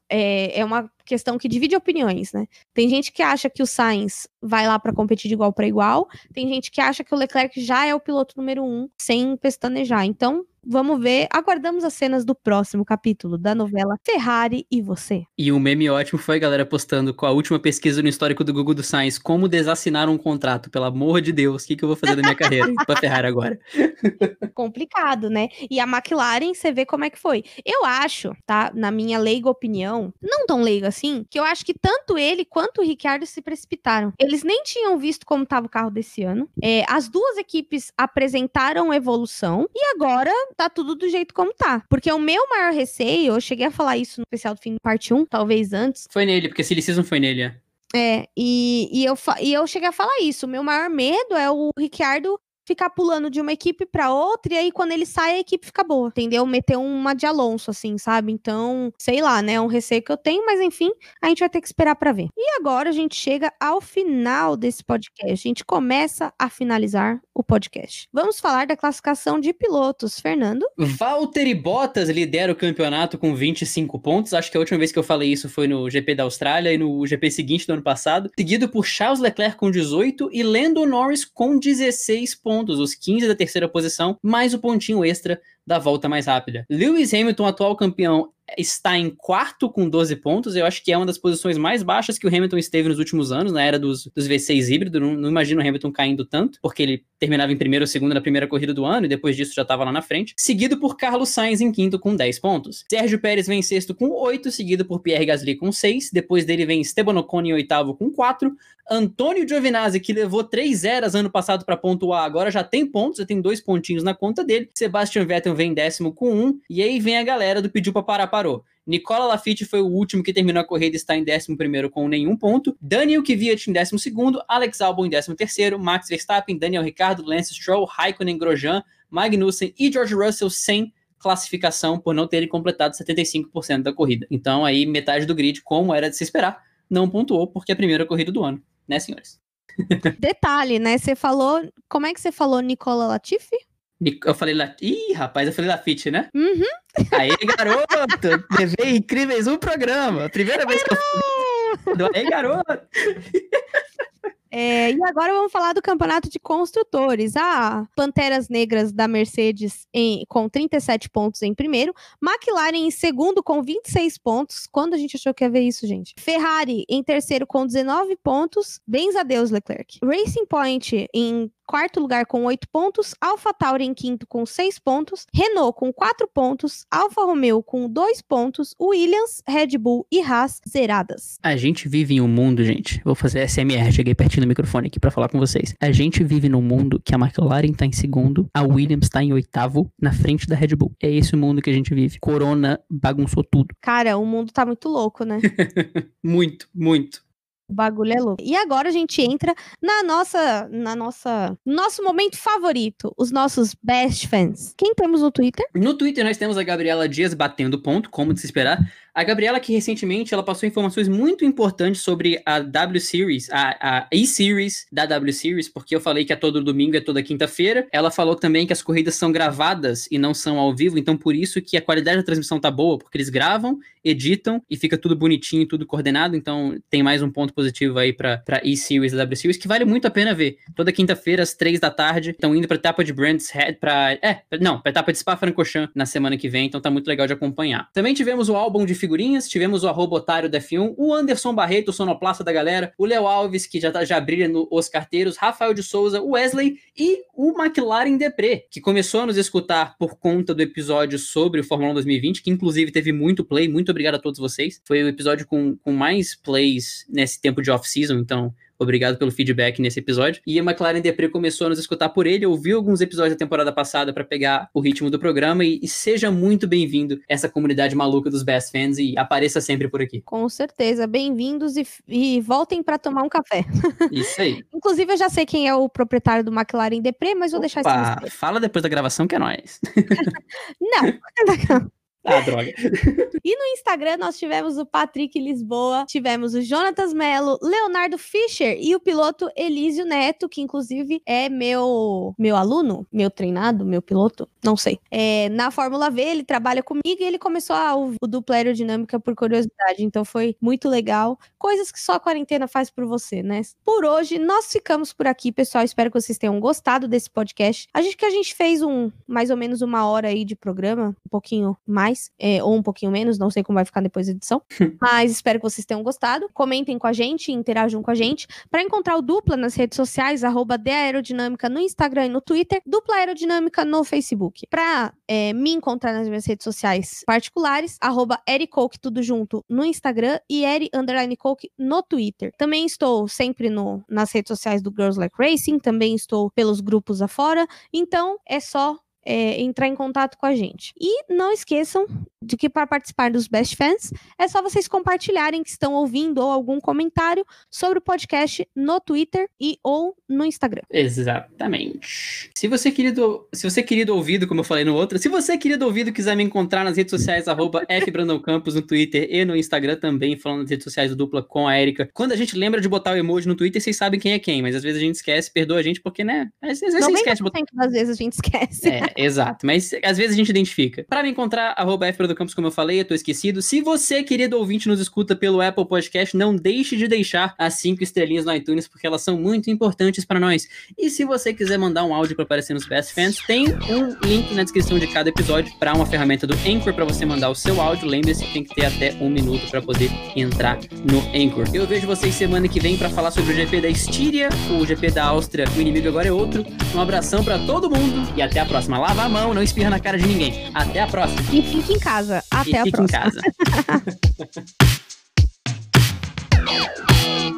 É, é uma questão que divide opiniões, né? Tem gente que acha que o Sainz vai lá para competir de igual para igual. Tem gente que acha que o Leclerc já é o piloto número um, sem pestanejar. Então, Vamos ver, aguardamos as cenas do próximo capítulo da novela Ferrari e Você. E um meme ótimo foi a galera postando com a última pesquisa no histórico do Google do Science, como desassinar um contrato, pelo amor de Deus, o que, que eu vou fazer da minha carreira pra Ferrari agora? Complicado, né? E a McLaren, você vê como é que foi. Eu acho, tá, na minha leiga opinião, não tão leiga assim, que eu acho que tanto ele quanto o Ricciardo se precipitaram. Eles nem tinham visto como estava o carro desse ano. É, as duas equipes apresentaram evolução e agora tá tudo do jeito como tá. Porque o meu maior receio, eu cheguei a falar isso no especial do fim do parte 1, talvez antes. Foi nele, porque Silly Season foi nele, é. É, e, e, eu, e eu cheguei a falar isso. O meu maior medo é o Ricciardo ficar pulando de uma equipe para outra, e aí quando ele sai, a equipe fica boa, entendeu? Meter uma de Alonso, assim, sabe? Então, sei lá, né? É um receio que eu tenho, mas enfim, a gente vai ter que esperar para ver. E agora a gente chega ao final desse podcast. A gente começa a finalizar o podcast. Vamos falar da classificação de pilotos. Fernando? Valtteri Bottas lidera o campeonato com 25 pontos. Acho que a última vez que eu falei isso foi no GP da Austrália e no GP seguinte do ano passado. Seguido por Charles Leclerc com 18 e Lando Norris com 16 pontos pontos, os 15 da terceira posição, mais o pontinho extra da volta mais rápida. Lewis Hamilton, atual campeão, está em quarto com 12 pontos. Eu acho que é uma das posições mais baixas que o Hamilton esteve nos últimos anos, na era dos, dos V6 híbrido. Não, não, imagino o Hamilton caindo tanto, porque ele terminava em primeiro ou segundo na primeira corrida do ano e depois disso já estava lá na frente. Seguido por Carlos Sainz em quinto com 10 pontos. Sérgio Pérez vem em sexto com 8, seguido por Pierre Gasly com 6. Depois dele vem Esteban Ocon em oitavo com 4. Antônio Giovinazzi, que levou 3 eras ano passado para pontuar, agora já tem pontos, já tem dois pontinhos na conta dele. Sebastian Vettel vem em décimo com 1. E aí vem a galera do pediu para parar, parou. Nicola Lafitte foi o último que terminou a corrida e está em 11 com nenhum ponto. Daniel Kvyat em 12 Alex Albon em 13 Max Verstappen, Daniel Ricciardo, Lance Stroll, Raikkonen, Grosjean, Magnussen e George Russell sem classificação por não terem completado 75% da corrida. Então aí metade do grid, como era de se esperar, não pontuou porque é a primeira corrida do ano, né, senhores? Detalhe, né? Você falou, como é que você falou Nicola Latifi? Eu falei lá. Ih, rapaz, eu falei Lafite, né? Uhum. Aí, garoto! levei incríveis um programa. Primeira vez que eu. Aí, garoto! É, e agora vamos falar do campeonato de construtores. Ah, Panteras Negras da Mercedes em, com 37 pontos em primeiro. McLaren em segundo com 26 pontos. Quando a gente achou que ia ver isso, gente? Ferrari em terceiro com 19 pontos. Bens a Deus, Leclerc. Racing Point em quarto lugar com oito pontos, Alpha Tauri em quinto com seis pontos, Renault com quatro pontos, Alfa Romeo com dois pontos, Williams, Red Bull e Haas zeradas. A gente vive em um mundo, gente. Vou fazer SMR, cheguei pertinho do microfone aqui para falar com vocês. A gente vive num mundo que a McLaren tá em segundo, a Williams tá em oitavo, na frente da Red Bull. É esse o mundo que a gente vive. Corona bagunçou tudo. Cara, o mundo tá muito louco, né? muito, muito. O bagulho é louco. E agora a gente entra na nossa, na nossa, nosso momento favorito, os nossos best fans. Quem temos no Twitter? No Twitter nós temos a Gabriela Dias batendo ponto, como de se esperar. A Gabriela, que recentemente ela passou informações muito importantes sobre a W Series, a, a E-Series da W Series, porque eu falei que é todo domingo, é toda quinta-feira. Ela falou também que as corridas são gravadas e não são ao vivo, então por isso que a qualidade da transmissão tá boa, porque eles gravam, editam e fica tudo bonitinho, tudo coordenado. Então tem mais um ponto positivo aí pra, pra E-Series da W Series, que vale muito a pena ver. Toda quinta-feira, às três da tarde, estão indo pra etapa de Brands Head, pra. É, não, pra etapa de Spa-Francorchamps na semana que vem, então tá muito legal de acompanhar. Também tivemos o álbum de figurinhas, tivemos o arroba otário da F1, o Anderson Barreto, o sonoplasta da galera, o Léo Alves, que já, tá, já brilha no Os Carteiros, Rafael de Souza, o Wesley e o McLaren Depré, que começou a nos escutar por conta do episódio sobre o Fórmula 1 2020, que inclusive teve muito play, muito obrigado a todos vocês. Foi o episódio com, com mais plays nesse tempo de off-season, então Obrigado pelo feedback nesse episódio. E a McLaren Depre começou a nos escutar por ele, ouviu alguns episódios da temporada passada para pegar o ritmo do programa e, e seja muito bem-vindo essa comunidade maluca dos Best Fans e apareça sempre por aqui. Com certeza, bem-vindos e, e voltem para tomar um café. Isso aí. Inclusive, eu já sei quem é o proprietário do McLaren Depre, mas vou Opa, deixar isso. Fala depois da gravação que é nóis. Não. ah, droga. E no Instagram nós tivemos o Patrick Lisboa, tivemos o Jonatas Melo, Leonardo Fischer e o piloto Elísio Neto, que inclusive é meu meu aluno, meu treinado, meu piloto, não sei. É, na Fórmula V ele trabalha comigo e ele começou a ouvir o dupla aerodinâmica por curiosidade, então foi muito legal. Coisas que só a quarentena faz por você, né? Por hoje nós ficamos por aqui, pessoal. Espero que vocês tenham gostado desse podcast. A gente que a gente fez um mais ou menos uma hora aí de programa, um pouquinho mais, é, ou um pouquinho menos, não sei como vai ficar depois da edição. Mas espero que vocês tenham gostado. Comentem com a gente, interajam com a gente. Para encontrar o Dupla nas redes sociais, arroba Aerodinâmica no Instagram e no Twitter, Dupla Aerodinâmica no Facebook. Para é, me encontrar nas minhas redes sociais particulares, arroba Ericoke, tudo junto, no Instagram e Eri Underline Coke no Twitter. Também estou sempre no, nas redes sociais do Girls Like Racing, também estou pelos grupos afora. Então, é só é, entrar em contato com a gente. E não esqueçam de que para participar dos Best Fans é só vocês compartilharem que estão ouvindo ou algum comentário sobre o podcast no Twitter e ou no Instagram. Exatamente. Se você querido, se você querido ouvido, como eu falei no outro, se você querido ouvido quiser me encontrar nas redes sociais @fbrandoncampos no Twitter e no Instagram também, falando nas redes sociais do dupla com a Erika. Quando a gente lembra de botar o emoji no Twitter, vocês sabem quem é quem, mas às vezes a gente esquece, perdoa a gente porque né, às vezes esquece botar das vezes a gente esquece. É, exato. Mas às vezes a gente identifica. Para me encontrar, arroba F do Campos, como eu falei, eu tô esquecido. Se você, querido ouvinte, nos escuta pelo Apple Podcast, não deixe de deixar as cinco estrelinhas no iTunes, porque elas são muito importantes para nós. E se você quiser mandar um áudio para aparecer nos Best Fans, tem um link na descrição de cada episódio para uma ferramenta do Anchor para você mandar o seu áudio. Lembre-se que tem que ter até um minuto para poder entrar no Anchor. Eu vejo vocês semana que vem para falar sobre o GP da Estíria, o GP da Áustria, o inimigo agora é outro. Um abração para todo mundo e até a próxima. Lava a mão, não espirra na cara de ninguém. Até a próxima. E fique em casa casa. Até e a próxima. Em casa.